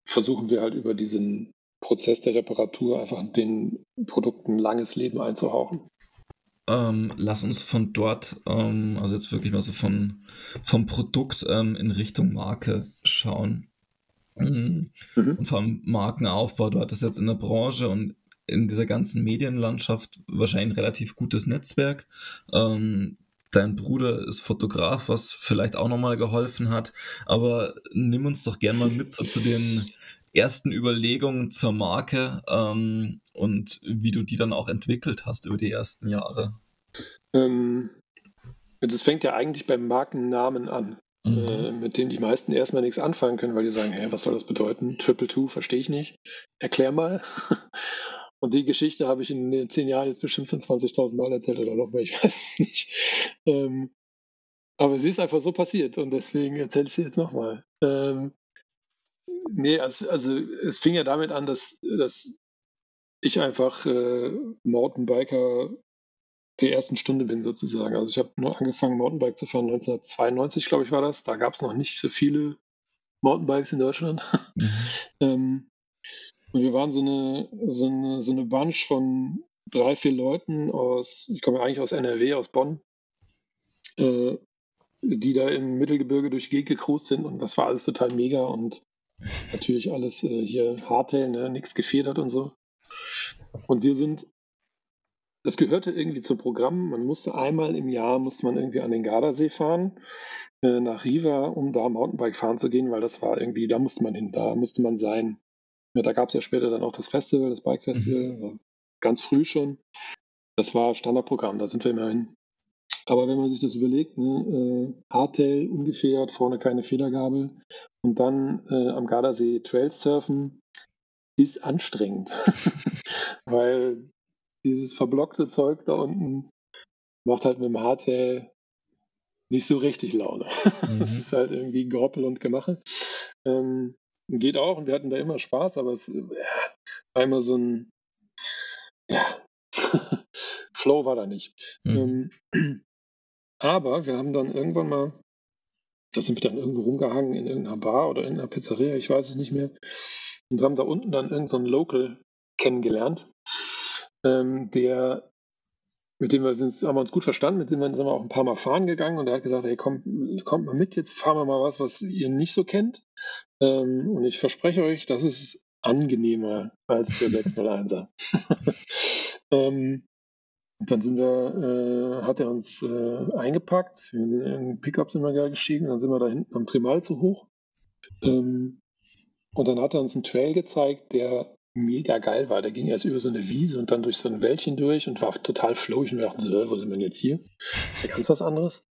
versuchen wir halt über diesen Prozess der Reparatur einfach den Produkten langes Leben einzuhauchen. Ähm, lass uns von dort, ähm, also jetzt wirklich mal so von, vom Produkt ähm, in Richtung Marke schauen. Mhm. Mhm. Und allem Markenaufbau. Du hattest jetzt in der Branche und in dieser ganzen Medienlandschaft wahrscheinlich ein relativ gutes Netzwerk. Ähm, dein Bruder ist Fotograf, was vielleicht auch nochmal geholfen hat. Aber nimm uns doch gerne mal mit so zu den ersten Überlegungen zur Marke ähm, und wie du die dann auch entwickelt hast über die ersten Jahre. Ähm, das fängt ja eigentlich beim Markennamen an, mhm. äh, mit dem die meisten erstmal nichts anfangen können, weil die sagen, hey, was soll das bedeuten? Triple Two verstehe ich nicht. Erklär mal. Und die Geschichte habe ich in den zehn Jahren jetzt bestimmt schon 20.000 Mal erzählt oder noch mehr, ich weiß es nicht. Ähm, aber sie ist einfach so passiert und deswegen erzähle ich sie jetzt nochmal. Ähm, nee, also, also, es fing ja damit an, dass, dass ich einfach äh, Mountainbiker der ersten Stunde bin sozusagen. Also ich habe nur angefangen, Mountainbike zu fahren, 1992 glaube ich war das. Da gab es noch nicht so viele Mountainbikes in Deutschland. Mhm. ähm, und wir waren so eine, so eine, so eine Bunch von drei, vier Leuten aus, ich komme ja eigentlich aus NRW, aus Bonn, äh, die da im Mittelgebirge durch Gegend gecruised sind und das war alles total mega und natürlich alles äh, hier Hardtail, ne, nichts gefedert und so. Und wir sind, das gehörte irgendwie zum Programm, man musste einmal im Jahr, musste man irgendwie an den Gardasee fahren, äh, nach Riva, um da Mountainbike fahren zu gehen, weil das war irgendwie, da musste man hin, da musste man sein. Ja, da gab es ja später dann auch das Festival, das Bike Festival, mhm. also ganz früh schon. Das war Standardprogramm, da sind wir immerhin. Aber wenn man sich das überlegt, ne, äh, Hardtail ungefähr, vorne keine Federgabel und dann äh, am Gardasee Trails surfen, ist anstrengend. Weil dieses verblockte Zeug da unten macht halt mit dem Hardtail nicht so richtig Laune. Mhm. Das ist halt irgendwie Gehoppel und Gemache. Ähm, Geht auch und wir hatten da immer Spaß, aber es ja, war immer so ein ja, Flow war da nicht. Mhm. Ähm, aber wir haben dann irgendwann mal, da sind wir dann irgendwo rumgehangen in irgendeiner Bar oder in einer Pizzeria, ich weiß es nicht mehr, und haben da unten dann irgendeinen so Local kennengelernt, ähm, der mit dem wir sind, haben wir uns gut verstanden, mit dem wir sind wir auch ein paar Mal fahren gegangen und er hat gesagt, hey, komm, kommt mal mit, jetzt fahren wir mal was, was ihr nicht so kennt. Ähm, und ich verspreche euch, das ist angenehmer als der 601er. ähm, dann sind wir, äh, hat er uns äh, eingepackt, in den Pickup sind wir gestiegen, dann sind wir da hinten am Trimal zu hoch. Ähm, und dann hat er uns einen Trail gezeigt, der mega geil war. Der ging erst über so eine Wiese und dann durch so ein Wäldchen durch und war total flowig. Und wir dachten so, wo sind wir denn jetzt hier? ist ja ganz was anderes.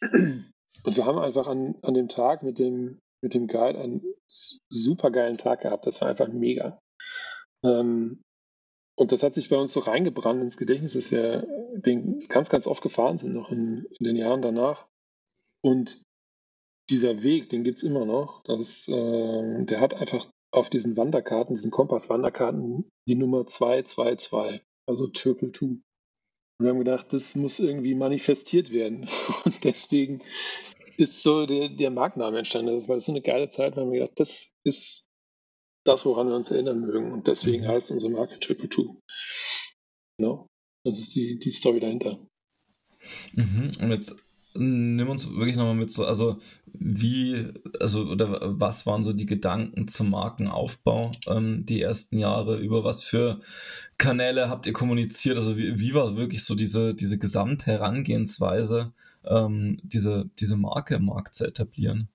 Und wir haben einfach an, an dem Tag mit dem mit dem Guide einen super geilen Tag gehabt. Das war einfach mega. Ähm, und das hat sich bei uns so reingebrannt ins Gedächtnis, dass wir den ganz, ganz oft gefahren sind, noch in, in den Jahren danach. Und dieser Weg, den gibt es immer noch. Das, äh, der hat einfach auf diesen Wanderkarten, diesen Kompass-Wanderkarten, die Nummer 222, also Triple Two. Und wir haben gedacht, das muss irgendwie manifestiert werden. Und deswegen ist so der, der Markenname entstanden. Das war so eine geile Zeit, weil wir gedacht, das ist das, woran wir uns erinnern mögen. Und deswegen mhm. heißt unsere Marke Triple Two. Genau. Das ist die, die Story dahinter. Mhm. Und jetzt nimm uns wirklich nochmal mit so, also wie, also oder was waren so die Gedanken zum Markenaufbau ähm, die ersten Jahre? Über was für Kanäle habt ihr kommuniziert? Also wie, wie war wirklich so diese, diese gesamte Herangehensweise, ähm, diese, diese Marke im Markt zu etablieren?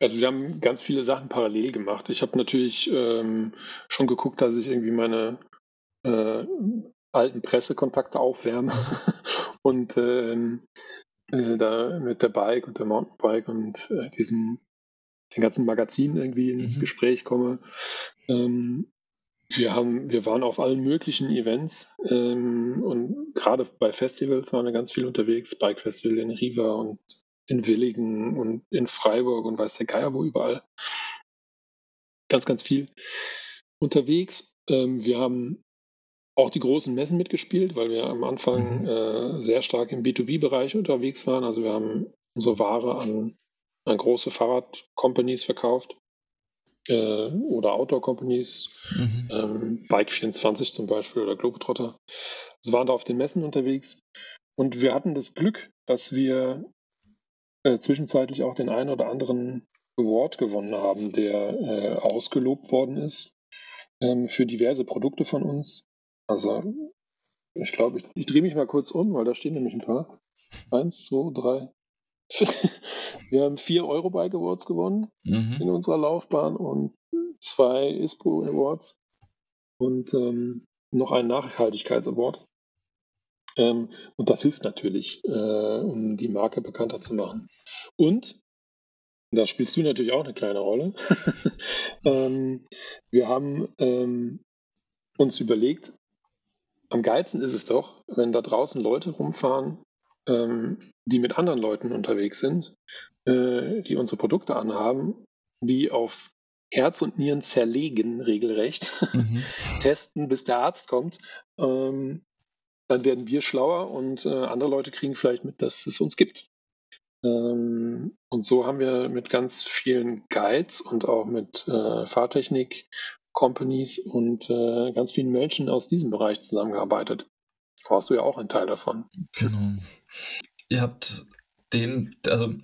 Also wir haben ganz viele Sachen parallel gemacht. Ich habe natürlich ähm, schon geguckt, dass ich irgendwie meine äh, alten Pressekontakte aufwärme und ähm, äh, da mit der Bike und der Mountainbike und äh, diesen den ganzen Magazinen irgendwie ins mhm. Gespräch komme. Ähm, wir haben, wir waren auf allen möglichen Events ähm, und gerade bei Festivals waren wir ganz viel unterwegs, Bike Festival in Riva und in Willigen und in Freiburg und weiß der Geier wo überall. Ganz, ganz viel unterwegs. Ähm, wir haben auch die großen Messen mitgespielt, weil wir am Anfang mhm. äh, sehr stark im B2B-Bereich unterwegs waren. Also wir haben unsere Ware an, an große Fahrradcompanies verkauft äh, oder Outdoor-Companies, mhm. ähm, Bike24 zum Beispiel oder Globetrotter. Also waren da auf den Messen unterwegs. Und wir hatten das Glück, dass wir äh, zwischenzeitlich auch den einen oder anderen Award gewonnen haben, der äh, ausgelobt worden ist ähm, für diverse Produkte von uns. Also, ich glaube, ich, ich drehe mich mal kurz um, weil da stehen nämlich ein paar. Eins, zwei, drei. Wir haben vier Eurobike Awards gewonnen mhm. in unserer Laufbahn und zwei ISPO Awards und ähm, noch einen Nachhaltigkeitsaward. Ähm, und das hilft natürlich, äh, um die Marke bekannter zu machen. Und, da spielst du natürlich auch eine kleine Rolle, ähm, wir haben ähm, uns überlegt, am geilsten ist es doch, wenn da draußen Leute rumfahren, ähm, die mit anderen Leuten unterwegs sind, äh, die unsere Produkte anhaben, die auf Herz und Nieren zerlegen, regelrecht, mhm. testen, bis der Arzt kommt. Ähm, dann werden wir schlauer und äh, andere Leute kriegen vielleicht mit, dass es uns gibt. Ähm, und so haben wir mit ganz vielen Guides und auch mit äh, Fahrtechnik Companies und äh, ganz vielen Menschen aus diesem Bereich zusammengearbeitet. Warst du ja auch ein Teil davon. Genau. Ihr habt den, also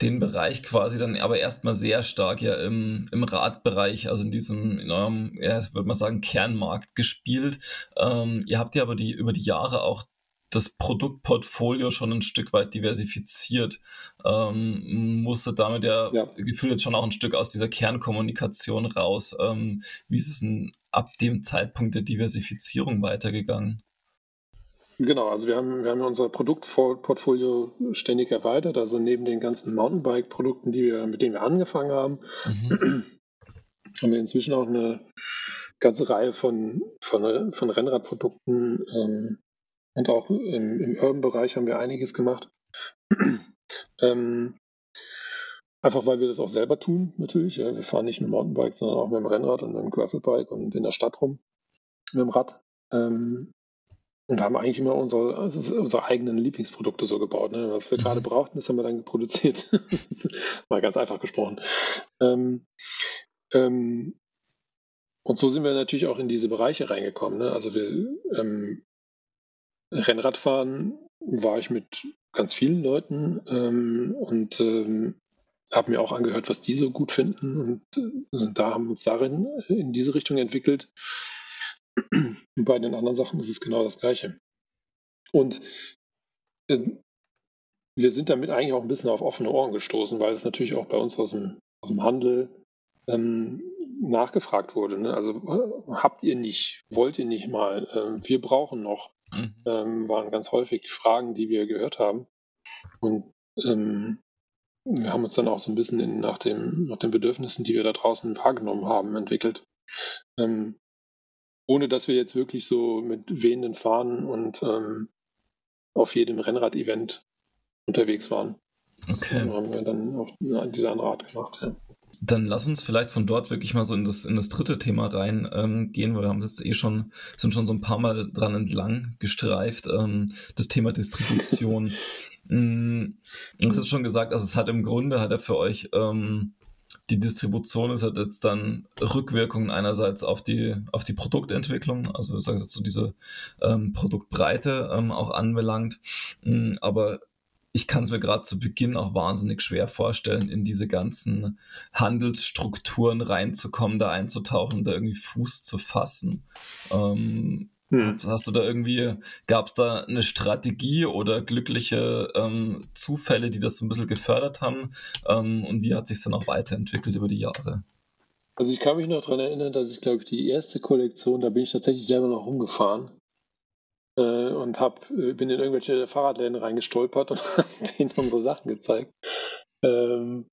den Bereich quasi dann aber erstmal sehr stark ja im, im Radbereich, also in diesem, in eurem, ja, würde man sagen, Kernmarkt gespielt. Ähm, ihr habt ja aber die über die Jahre auch das Produktportfolio schon ein Stück weit diversifiziert. Ähm, musste damit ja, ja, gefühlt jetzt schon auch ein Stück aus dieser Kernkommunikation raus. Ähm, wie ist es denn ab dem Zeitpunkt der Diversifizierung weitergegangen? Genau, also wir haben, wir haben unser Produktportfolio ständig erweitert, also neben den ganzen Mountainbike-Produkten, die wir, mit denen wir angefangen haben, mhm. haben wir inzwischen auch eine ganze Reihe von, von, von Rennradprodukten ähm, und auch im, im Urban-Bereich haben wir einiges gemacht. ähm, einfach weil wir das auch selber tun, natürlich. Ja. Wir fahren nicht mit dem Mountainbike, sondern auch mit dem Rennrad und mit dem Gravelbike und in der Stadt rum mit dem Rad. Ähm, und haben eigentlich immer unsere, also unsere eigenen Lieblingsprodukte so gebaut. Ne? Was wir mhm. gerade brauchten, das haben wir dann produziert. Mal ganz einfach gesprochen. Ähm, ähm, und so sind wir natürlich auch in diese Bereiche reingekommen. Ne? Also wir ähm, Rennradfahren war ich mit ganz vielen Leuten ähm, und ähm, habe mir auch angehört, was die so gut finden und äh, sind da haben uns darin in diese Richtung entwickelt. Und bei den anderen Sachen ist es genau das Gleiche. Und äh, wir sind damit eigentlich auch ein bisschen auf offene Ohren gestoßen, weil es natürlich auch bei uns aus dem, aus dem Handel ähm, nachgefragt wurde. Ne? Also äh, habt ihr nicht, wollt ihr nicht mal, äh, wir brauchen noch, mhm. ähm, waren ganz häufig Fragen, die wir gehört haben. Und ähm, wir haben uns dann auch so ein bisschen in, nach, dem, nach den Bedürfnissen, die wir da draußen wahrgenommen haben, entwickelt. Ähm, ohne dass wir jetzt wirklich so mit wehenden Fahnen und ähm, auf jedem Rennrad-Event unterwegs waren. Okay. Das haben wir dann auf diese andere Art gemacht. Ja. Dann lass uns vielleicht von dort wirklich mal so in das, in das dritte Thema reingehen, ähm, weil wir haben jetzt eh schon, sind schon so ein paar Mal dran entlang gestreift, ähm, das Thema Distribution. Mm, du hast schon gesagt, also es hat im Grunde, hat er für euch ähm, die Distribution ist hat jetzt dann Rückwirkungen einerseits auf die, auf die Produktentwicklung, also ich sage jetzt so diese ähm, Produktbreite ähm, auch anbelangt. Mm, aber ich kann es mir gerade zu Beginn auch wahnsinnig schwer vorstellen, in diese ganzen Handelsstrukturen reinzukommen, da einzutauchen, da irgendwie Fuß zu fassen. Ähm, hm. Hast du da irgendwie, gab es da eine Strategie oder glückliche ähm, Zufälle, die das so ein bisschen gefördert haben? Ähm, und wie hat sich dann auch weiterentwickelt über die Jahre? Also ich kann mich noch daran erinnern, dass ich glaube ich die erste Kollektion, da bin ich tatsächlich selber noch rumgefahren und hab, äh, bin in irgendwelche Fahrradläden reingestolpert und habe denen unsere Sachen gezeigt. Ähm,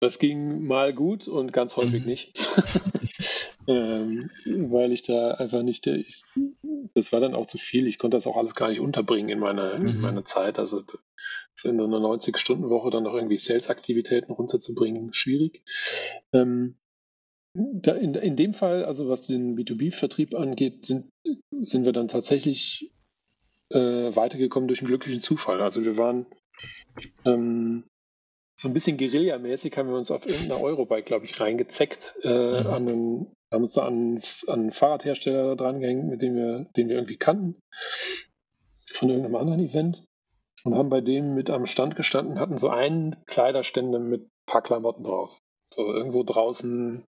das ging mal gut und ganz häufig mhm. nicht. ähm, weil ich da einfach nicht, ich, das war dann auch zu viel. Ich konnte das auch alles gar nicht unterbringen in meiner, mhm. in meiner Zeit. Also in einer 90-Stunden-Woche dann noch irgendwie Sales-Aktivitäten runterzubringen, schwierig. Ähm, in, in dem Fall, also was den B2B-Vertrieb angeht, sind, sind wir dann tatsächlich äh, weitergekommen durch einen glücklichen Zufall. Also wir waren ähm, so ein bisschen Guerilla-mäßig haben wir uns auf irgendeiner Eurobike, glaube ich, reingezeckt, äh, mhm. an einen, haben uns da an, an einen Fahrradhersteller dran gehängt, mit dem wir, den wir irgendwie kannten, von irgendeinem anderen Event und haben bei dem mit am Stand gestanden, hatten so einen Kleiderstände mit ein paar Klamotten drauf. So irgendwo draußen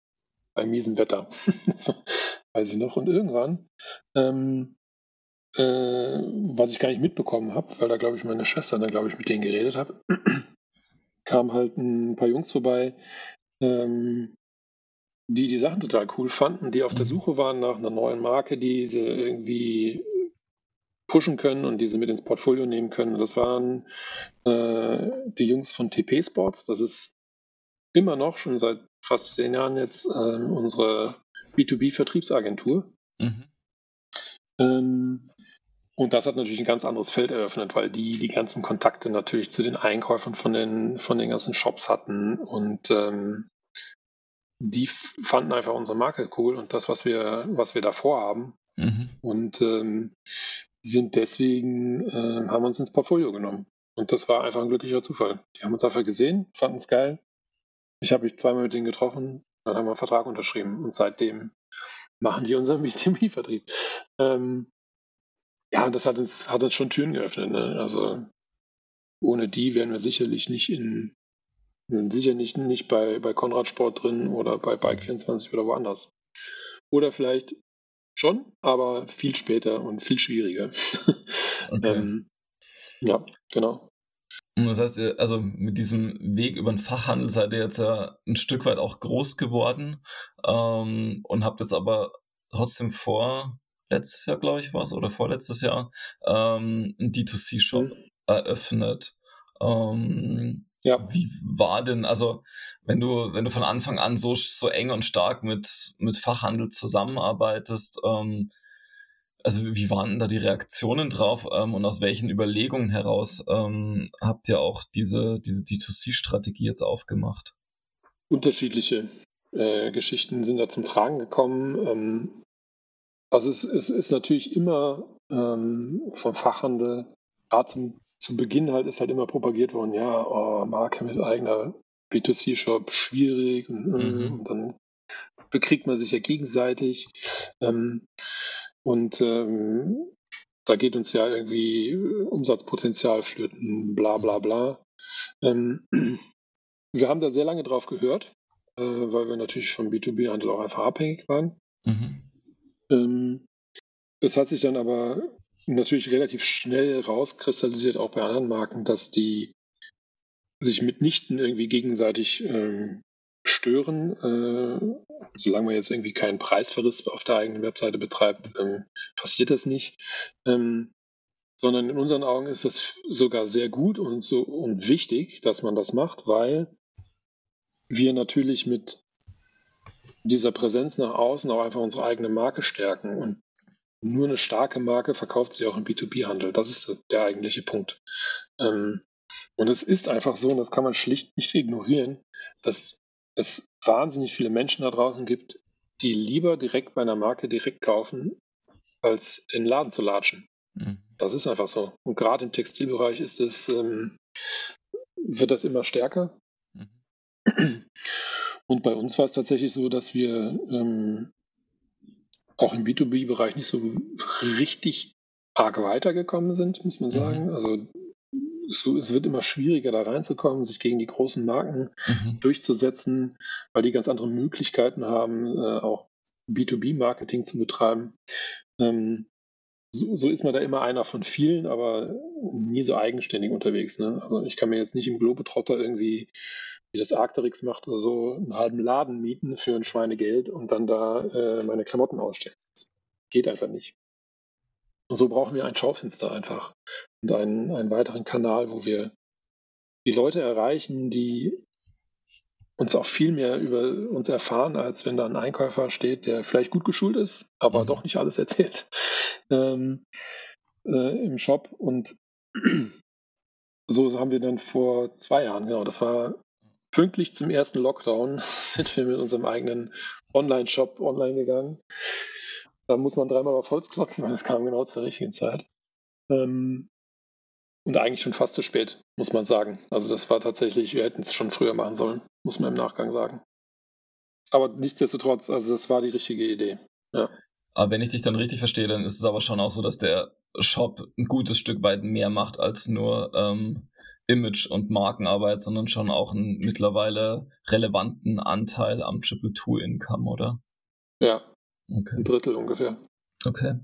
bei miesem Wetter. weiß ich noch. Und irgendwann, ähm, äh, was ich gar nicht mitbekommen habe, weil da glaube ich meine Schwester da glaube ich mit denen geredet habe, kamen halt ein paar Jungs vorbei, ähm, die die Sachen total cool fanden, die auf der mhm. Suche waren nach einer neuen Marke, die sie irgendwie pushen können und diese mit ins Portfolio nehmen können. Das waren äh, die Jungs von TP Sports. Das ist immer noch, schon seit fast zehn Jahren jetzt, äh, unsere B2B-Vertriebsagentur. Mhm. Ähm, und das hat natürlich ein ganz anderes Feld eröffnet, weil die die ganzen Kontakte natürlich zu den Einkäufern von den, von den ganzen Shops hatten und ähm, die fanden einfach unsere Marke cool und das, was wir, was wir davor haben. Mhm. Und ähm, sind deswegen, äh, haben uns ins Portfolio genommen. Und das war einfach ein glücklicher Zufall. Die haben uns einfach gesehen, fanden es geil. Ich habe mich zweimal mit denen getroffen, dann haben wir einen Vertrag unterschrieben und seitdem machen die unseren B2B-Vertrieb. Ähm, ja, das hat uns, hat uns schon Türen geöffnet. Ne? Also ohne die wären wir sicherlich nicht in, sicher nicht, nicht bei, bei Konrad Sport drin oder bei Bike24 oder woanders. Oder vielleicht schon, aber viel später und viel schwieriger. Okay. ähm, ja, genau. Und das heißt, also mit diesem Weg über den Fachhandel seid ihr jetzt ja ein Stück weit auch groß geworden ähm, und habt jetzt aber trotzdem vor, letztes Jahr, glaube ich, war es, oder vorletztes Jahr, ähm, einen D2C-Shop mhm. eröffnet. Ähm, ja. Wie war denn, also wenn du, wenn du von Anfang an so, so eng und stark mit, mit Fachhandel zusammenarbeitest, ähm, also wie waren da die Reaktionen drauf ähm, und aus welchen Überlegungen heraus ähm, habt ihr auch diese, diese D2C-Strategie jetzt aufgemacht? Unterschiedliche äh, Geschichten sind da zum Tragen gekommen. Ähm, also es, es ist natürlich immer ähm, vom Fachhandel, gerade zum, zu Beginn halt ist halt immer propagiert worden, ja, oh, Marke mit eigener B2C-Shop, schwierig und, mhm. und, dann bekriegt man sich ja gegenseitig. Ähm, und ähm, da geht uns ja irgendwie Umsatzpotenzial flöten, bla bla bla. Ähm, wir haben da sehr lange drauf gehört, äh, weil wir natürlich vom B2B-Handel auch einfach abhängig waren. Mhm. Ähm, es hat sich dann aber natürlich relativ schnell rauskristallisiert, auch bei anderen Marken, dass die sich mitnichten irgendwie gegenseitig ähm, stören. Äh, solange man jetzt irgendwie keinen Preisverriss auf der eigenen Webseite betreibt, ähm, passiert das nicht. Ähm, sondern in unseren Augen ist das sogar sehr gut und so und wichtig, dass man das macht, weil wir natürlich mit dieser Präsenz nach außen auch einfach unsere eigene Marke stärken. Und nur eine starke Marke verkauft sich auch im B2B-Handel. Das ist der eigentliche Punkt. Ähm, und es ist einfach so, und das kann man schlicht nicht ignorieren, dass es wahnsinnig viele Menschen da draußen gibt, die lieber direkt bei einer Marke direkt kaufen, als in den Laden zu latschen. Mhm. Das ist einfach so. Und gerade im Textilbereich ist es, ähm, wird das immer stärker. Mhm. Und bei uns war es tatsächlich so, dass wir ähm, auch im B2B-Bereich nicht so richtig arg weitergekommen sind, muss man mhm. sagen. Mhm. Also es, es, wird immer schwieriger, da reinzukommen, sich gegen die großen Marken mhm. durchzusetzen, weil die ganz andere Möglichkeiten haben, äh, auch B2B-Marketing zu betreiben. Ähm, so, so, ist man da immer einer von vielen, aber nie so eigenständig unterwegs. Ne? Also ich kann mir jetzt nicht im Globetrotter irgendwie, wie das Arcteryx macht oder so, einen halben Laden mieten für ein Schweinegeld und dann da äh, meine Klamotten ausstellen. Das geht einfach nicht. Und so brauchen wir ein Schaufenster einfach und einen, einen weiteren Kanal, wo wir die Leute erreichen, die uns auch viel mehr über uns erfahren, als wenn da ein Einkäufer steht, der vielleicht gut geschult ist, aber mhm. doch nicht alles erzählt ähm, äh, im Shop. Und so haben wir dann vor zwei Jahren, genau, das war pünktlich zum ersten Lockdown, sind wir mit unserem eigenen Online-Shop online gegangen. Da muss man dreimal auf Holz klotzen, weil es kam genau zur richtigen Zeit. Ähm, und eigentlich schon fast zu spät, muss man sagen. Also das war tatsächlich, wir hätten es schon früher machen sollen, muss man im Nachgang sagen. Aber nichtsdestotrotz, also das war die richtige Idee. Ja. Aber wenn ich dich dann richtig verstehe, dann ist es aber schon auch so, dass der Shop ein gutes Stück weit mehr macht als nur ähm, Image- und Markenarbeit, sondern schon auch einen mittlerweile relevanten Anteil am Triple Two Income, oder? Ja. Okay. Ein Drittel ungefähr. Okay.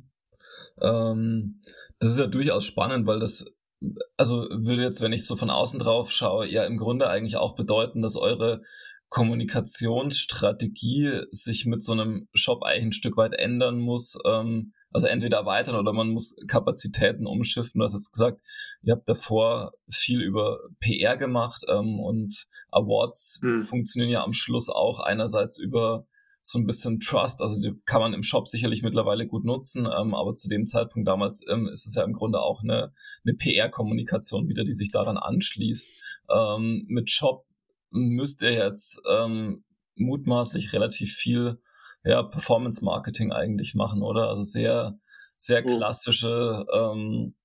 Ähm, das ist ja durchaus spannend, weil das also würde jetzt, wenn ich so von außen drauf schaue, ja im Grunde eigentlich auch bedeuten, dass eure Kommunikationsstrategie sich mit so einem Shop eigentlich ein Stück weit ändern muss. Ähm, also entweder erweitern oder man muss Kapazitäten umschiffen. Du hast jetzt gesagt, ihr habt davor viel über PR gemacht ähm, und Awards hm. funktionieren ja am Schluss auch einerseits über so ein bisschen Trust. Also die kann man im Shop sicherlich mittlerweile gut nutzen, ähm, aber zu dem Zeitpunkt damals ähm, ist es ja im Grunde auch eine, eine PR-Kommunikation wieder, die sich daran anschließt. Ähm, mit Shop müsst ihr jetzt ähm, mutmaßlich relativ viel ja, Performance-Marketing eigentlich machen, oder? Also sehr, sehr klassische ähm,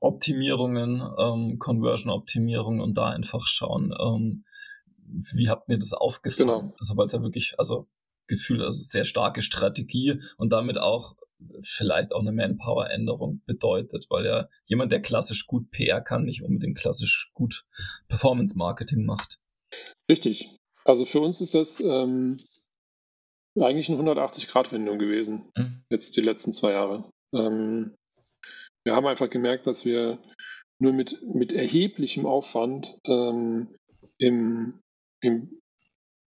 Optimierungen, ähm, Conversion-Optimierungen und da einfach schauen, wie habt ihr das aufgefangen? Genau. Also weil es ja wirklich, also Gefühl, also sehr starke Strategie und damit auch vielleicht auch eine Manpower-Änderung bedeutet, weil ja jemand, der klassisch gut PR kann, nicht unbedingt klassisch gut Performance-Marketing macht. Richtig. Also für uns ist das ähm, eigentlich eine 180-Grad-Wendung gewesen, mhm. jetzt die letzten zwei Jahre. Ähm, wir haben einfach gemerkt, dass wir nur mit, mit erheblichem Aufwand ähm, im, im,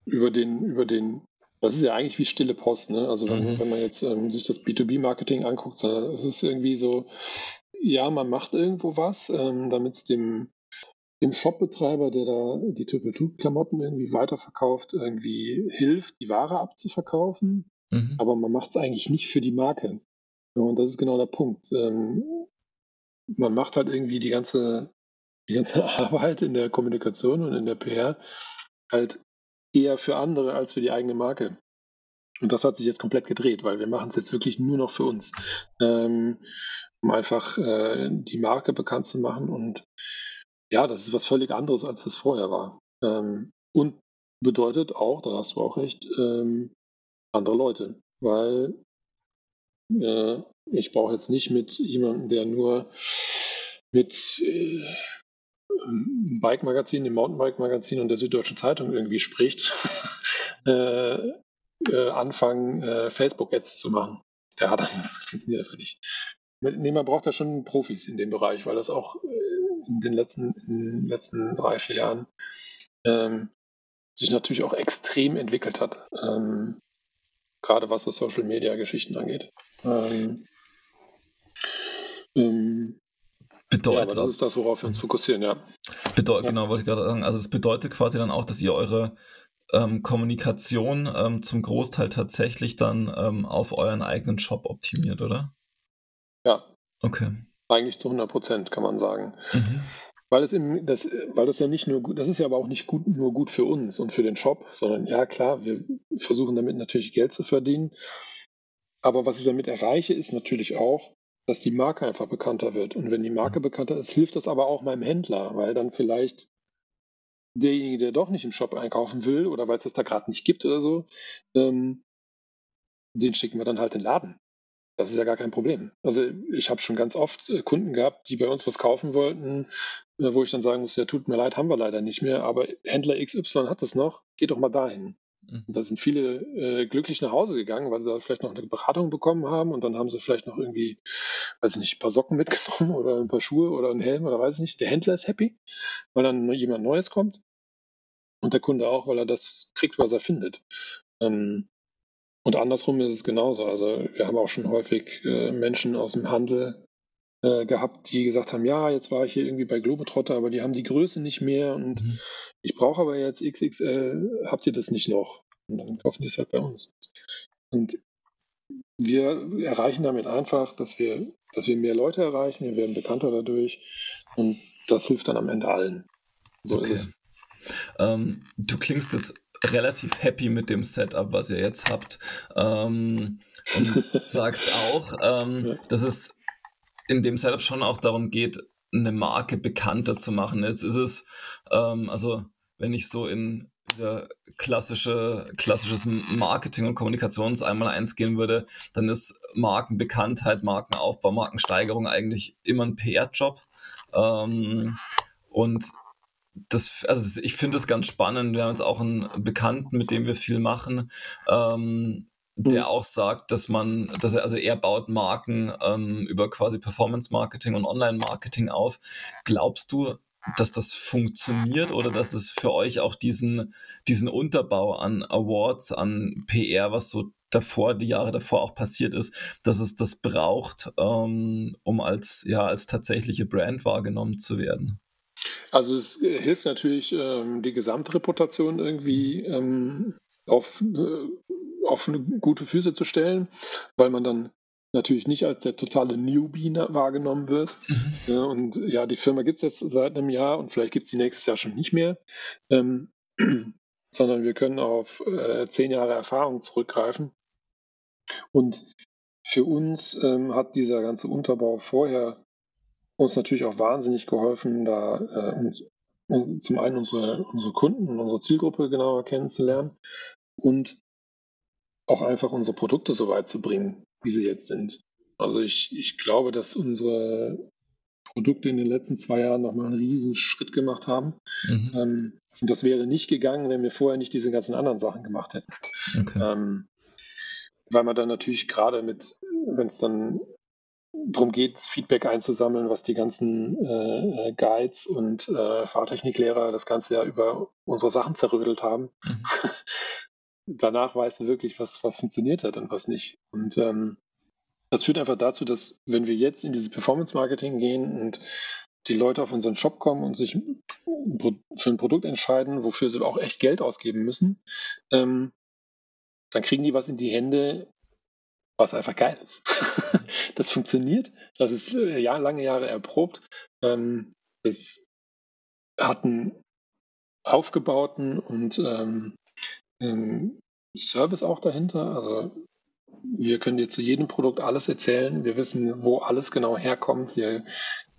über, den, über den das ist ja eigentlich wie stille Post, ne? Also wenn, mhm. wenn man jetzt ähm, sich das B2B-Marketing anguckt, es ist irgendwie so, ja, man macht irgendwo was, ähm, damit es dem, dem Shopbetreiber, der da die Triple-Two-Klamotten irgendwie weiterverkauft, irgendwie hilft, die Ware abzuverkaufen. Mhm. Aber man macht es eigentlich nicht für die Marke. und das ist genau der Punkt. Ähm, man macht halt irgendwie die ganze, die ganze Arbeit in der Kommunikation und in der PR halt eher für andere als für die eigene Marke. Und das hat sich jetzt komplett gedreht, weil wir machen es jetzt wirklich nur noch für uns, ähm, um einfach äh, die Marke bekannt zu machen. Und ja, das ist was völlig anderes, als es vorher war. Ähm, und bedeutet auch, da hast du auch recht, ähm, andere Leute, weil äh, ich brauche jetzt nicht mit jemandem, der nur mit äh, Bike-Magazin, dem Mountainbike-Magazin und der Süddeutschen Zeitung irgendwie spricht, äh, äh, anfangen, äh, Facebook-Ads zu machen. Hat das funktioniert einfach nicht. Nee, man braucht ja schon Profis in dem Bereich, weil das auch äh, in den letzten, in den letzten drei, vier Jahren ähm, sich natürlich auch extrem entwickelt hat. Ähm, gerade was so Social Media Geschichten angeht. Ähm, ähm, bedeutet. Ja, das ist das, worauf wir uns fokussieren, ja. Bedeutet, ja. Genau, wollte ich gerade sagen. Also es bedeutet quasi dann auch, dass ihr eure ähm, Kommunikation ähm, zum Großteil tatsächlich dann ähm, auf euren eigenen Shop optimiert, oder? Ja. Okay. Eigentlich zu 100 Prozent, kann man sagen. Mhm. Weil es im, das, weil das ja nicht nur gut, das ist ja aber auch nicht gut, nur gut für uns und für den Shop, sondern ja klar, wir versuchen damit natürlich Geld zu verdienen. Aber was ich damit erreiche, ist natürlich auch, dass die Marke einfach bekannter wird. Und wenn die Marke bekannter ist, hilft das aber auch meinem Händler, weil dann vielleicht derjenige, der doch nicht im Shop einkaufen will oder weil es das da gerade nicht gibt oder so, ähm, den schicken wir dann halt in den Laden. Das ist ja gar kein Problem. Also ich habe schon ganz oft äh, Kunden gehabt, die bei uns was kaufen wollten, äh, wo ich dann sagen muss, ja, tut mir leid, haben wir leider nicht mehr, aber Händler XY hat es noch, geht doch mal dahin. Mhm. Und da sind viele äh, glücklich nach Hause gegangen, weil sie da vielleicht noch eine Beratung bekommen haben und dann haben sie vielleicht noch irgendwie, weiß ich nicht, ein paar Socken mitgenommen oder ein paar Schuhe oder einen Helm oder weiß ich nicht. Der Händler ist happy, weil dann jemand Neues kommt und der Kunde auch, weil er das kriegt, was er findet. Ähm, und andersrum ist es genauso. Also wir haben auch schon häufig äh, Menschen aus dem Handel äh, gehabt, die gesagt haben, ja, jetzt war ich hier irgendwie bei Globetrotter, aber die haben die Größe nicht mehr und mhm. ich brauche aber jetzt XXL, habt ihr das nicht noch? Und dann kaufen die es halt bei uns. Und wir erreichen damit einfach, dass wir, dass wir mehr Leute erreichen, wir werden bekannter dadurch und das hilft dann am Ende allen. So okay. ist es. Ähm, du klingst jetzt relativ happy mit dem Setup, was ihr jetzt habt. Ähm, und sagst auch, ähm, ja. dass es in dem Setup schon auch darum geht, eine Marke bekannter zu machen. Jetzt ist es, ähm, also wenn ich so in wieder klassische, klassisches Marketing und Kommunikations einmal eins gehen würde, dann ist Markenbekanntheit, Markenaufbau, Markensteigerung eigentlich immer ein PR-Job. Ähm, und das, also ich finde es ganz spannend. Wir haben jetzt auch einen Bekannten, mit dem wir viel machen, ähm, der mhm. auch sagt, dass man, dass er, also er baut Marken ähm, über quasi Performance Marketing und Online Marketing auf. Glaubst du, dass das funktioniert oder dass es für euch auch diesen, diesen Unterbau an Awards, an PR, was so davor, die Jahre davor auch passiert ist, dass es das braucht, ähm, um als, ja, als tatsächliche Brand wahrgenommen zu werden? Also es äh, hilft natürlich, ähm, die Gesamtreputation irgendwie ähm, auf, äh, auf eine gute Füße zu stellen, weil man dann natürlich nicht als der totale Newbie wahrgenommen wird. Mhm. Und ja, die Firma gibt es jetzt seit einem Jahr und vielleicht gibt es sie nächstes Jahr schon nicht mehr, ähm, sondern wir können auf äh, zehn Jahre Erfahrung zurückgreifen. Und für uns ähm, hat dieser ganze Unterbau vorher uns natürlich auch wahnsinnig geholfen, da äh, uns, zum einen unsere, unsere Kunden und unsere Zielgruppe genauer kennenzulernen und auch einfach unsere Produkte so weit zu bringen, wie sie jetzt sind. Also ich, ich glaube, dass unsere Produkte in den letzten zwei Jahren nochmal einen riesen Schritt gemacht haben. Mhm. Ähm, und das wäre nicht gegangen, wenn wir vorher nicht diese ganzen anderen Sachen gemacht hätten. Okay. Ähm, weil man dann natürlich gerade mit, wenn es dann darum geht, Feedback einzusammeln, was die ganzen äh, Guides und äh, Fahrtechniklehrer das ganze Jahr über unsere Sachen zerrödelt haben. Mhm. Danach weißt du wirklich, was, was funktioniert hat und was nicht. Und ähm, das führt einfach dazu, dass wenn wir jetzt in dieses Performance-Marketing gehen und die Leute auf unseren Shop kommen und sich für ein Produkt entscheiden, wofür sie auch echt Geld ausgeben müssen, ähm, dann kriegen die was in die Hände, was einfach geil ist. das funktioniert, das ist äh, ja, lange Jahre erprobt. Ähm, es hat einen aufgebauten und ähm, ähm, Service auch dahinter. Also wir können dir zu jedem Produkt alles erzählen. Wir wissen, wo alles genau herkommt. Wir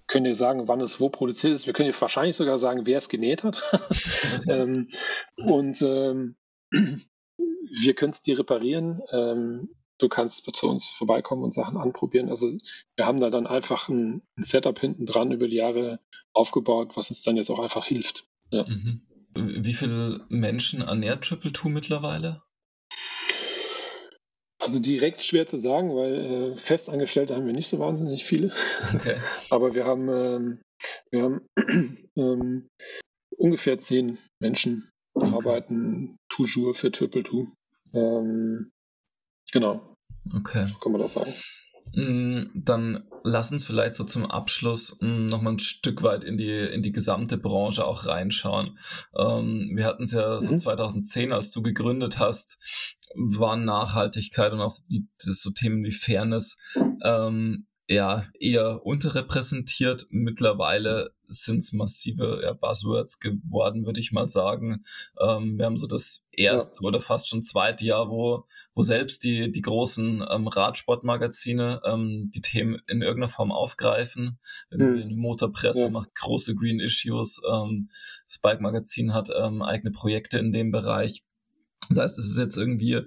können dir sagen, wann es wo produziert ist. Wir können dir wahrscheinlich sogar sagen, wer es genäht hat. ähm, und ähm, wir können es dir reparieren. Ähm, du kannst zu uns vorbeikommen und Sachen anprobieren. Also wir haben da dann einfach ein, ein Setup hinten dran über die Jahre aufgebaut, was uns dann jetzt auch einfach hilft. Ja. Mhm. Wie viele Menschen ernährt Triple Two mittlerweile? Also direkt schwer zu sagen, weil äh, Festangestellte haben wir nicht so wahnsinnig viele. Okay. Aber wir haben, ähm, wir haben ähm, ungefähr zehn Menschen, okay. arbeiten toujours für Triple Two. Ähm, Genau. Okay. So kann man das sagen. Mm, dann lass uns vielleicht so zum Abschluss mm, nochmal ein Stück weit in die, in die gesamte Branche auch reinschauen. Ähm, wir hatten es ja so mhm. 2010, als du gegründet hast, waren Nachhaltigkeit und auch die, so Themen wie Fairness ähm, ja, eher unterrepräsentiert. Mittlerweile sind es massive ja, Buzzwords geworden, würde ich mal sagen. Ähm, wir haben so das erste ja. oder fast schon zweite Jahr, wo, wo selbst die, die großen ähm, Radsportmagazine ähm, die Themen in irgendeiner Form aufgreifen. Mhm. Die Motorpresse ja. macht große Green Issues. Ähm, das Bike-Magazin hat ähm, eigene Projekte in dem Bereich. Das heißt, es ist jetzt irgendwie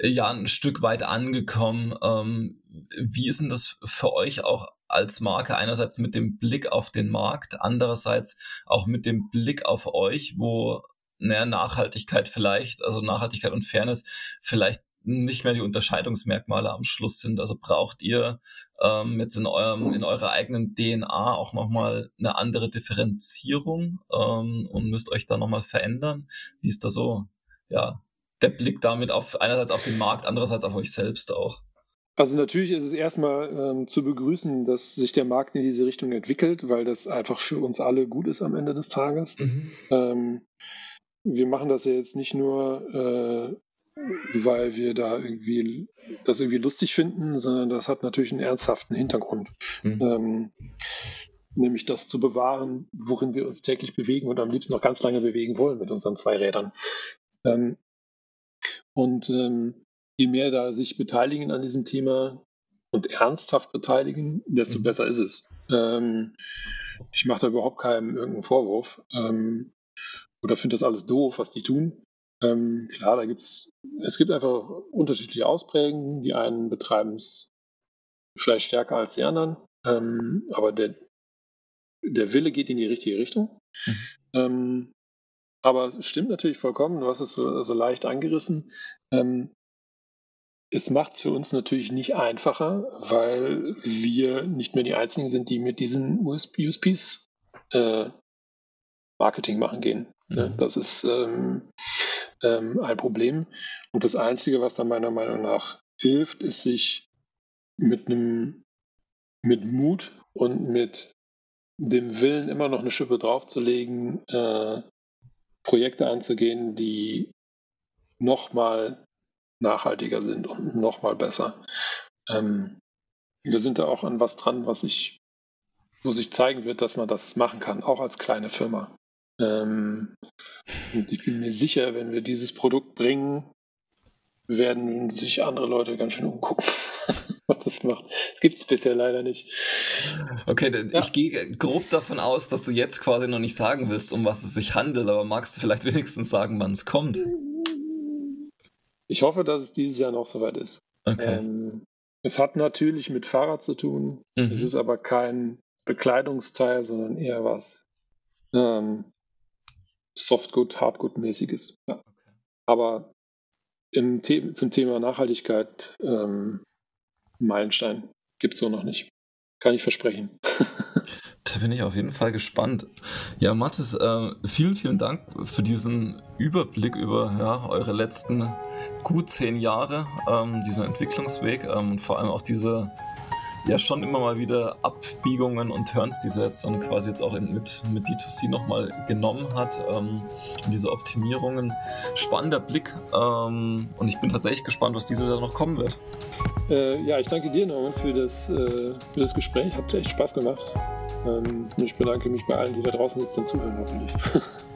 ja ein Stück weit angekommen. Ähm, wie ist denn das für euch auch als Marke einerseits mit dem Blick auf den Markt, andererseits auch mit dem Blick auf euch, wo naja, Nachhaltigkeit vielleicht, also Nachhaltigkeit und Fairness vielleicht nicht mehr die Unterscheidungsmerkmale am Schluss sind. Also braucht ihr ähm, jetzt in eurem, in eurer eigenen DNA auch nochmal eine andere Differenzierung ähm, und müsst euch da nochmal verändern? Wie ist da so, ja, der Blick damit auf einerseits auf den Markt, andererseits auf euch selbst auch? Also natürlich ist es erstmal ähm, zu begrüßen, dass sich der Markt in diese Richtung entwickelt, weil das einfach für uns alle gut ist am Ende des Tages. Mhm. Ähm, wir machen das ja jetzt nicht nur, äh, weil wir da irgendwie das irgendwie lustig finden, sondern das hat natürlich einen ernsthaften Hintergrund. Mhm. Ähm, nämlich das zu bewahren, worin wir uns täglich bewegen und am liebsten noch ganz lange bewegen wollen mit unseren zwei Rädern. Ähm, und ähm, je mehr da sich beteiligen an diesem Thema und ernsthaft beteiligen, desto mhm. besser ist es. Ähm, ich mache da überhaupt keinen irgendeinen Vorwurf ähm, oder finde das alles doof, was die tun. Ähm, klar, da gibt's, es gibt einfach unterschiedliche Ausprägungen. Die einen betreiben es vielleicht stärker als die anderen, ähm, aber der, der Wille geht in die richtige Richtung. Mhm. Ähm, aber es stimmt natürlich vollkommen, du hast es so, so leicht angerissen. Ähm, es macht es für uns natürlich nicht einfacher, weil wir nicht mehr die Einzigen sind, die mit diesen USPs äh, Marketing machen gehen. Ne? Mhm. Das ist ähm, ähm, ein Problem. Und das Einzige, was da meiner Meinung nach hilft, ist sich mit einem mit Mut und mit dem Willen, immer noch eine Schippe draufzulegen, äh, Projekte anzugehen, die nochmal nachhaltiger sind und nochmal besser. Ähm, wir sind da auch an was dran, was ich, wo sich zeigen wird, dass man das machen kann, auch als kleine Firma. Ähm, ich bin mir sicher, wenn wir dieses Produkt bringen, werden sich andere Leute ganz schön umgucken. was das macht. Das gibt es bisher leider nicht. Okay, ja. ich gehe grob davon aus, dass du jetzt quasi noch nicht sagen willst, um was es sich handelt, aber magst du vielleicht wenigstens sagen, wann es kommt? Ich hoffe, dass es dieses Jahr noch soweit ist. Okay. Ähm, es hat natürlich mit Fahrrad zu tun. Mhm. Es ist aber kein Bekleidungsteil, sondern eher was ähm, Softgood, Hardgood-mäßiges. Ja. Okay. Aber im The zum Thema Nachhaltigkeit ähm, Meilenstein. Gibt es so noch nicht. Kann ich versprechen. da bin ich auf jeden Fall gespannt. Ja, Mathis, äh, vielen, vielen Dank für diesen Überblick über ja, eure letzten gut zehn Jahre, ähm, diesen Entwicklungsweg ähm, und vor allem auch diese ja schon immer mal wieder Abbiegungen und Turns, die sie jetzt dann quasi jetzt auch mit, mit D2C nochmal genommen hat. Ähm, diese Optimierungen. Spannender Blick ähm, und ich bin tatsächlich gespannt, was dieses Jahr noch kommen wird. Äh, ja, ich danke dir, Norman, für das, äh, für das Gespräch. Hat echt Spaß gemacht. Ähm, ich bedanke mich bei allen, die da draußen jetzt dann zuhören, hoffentlich.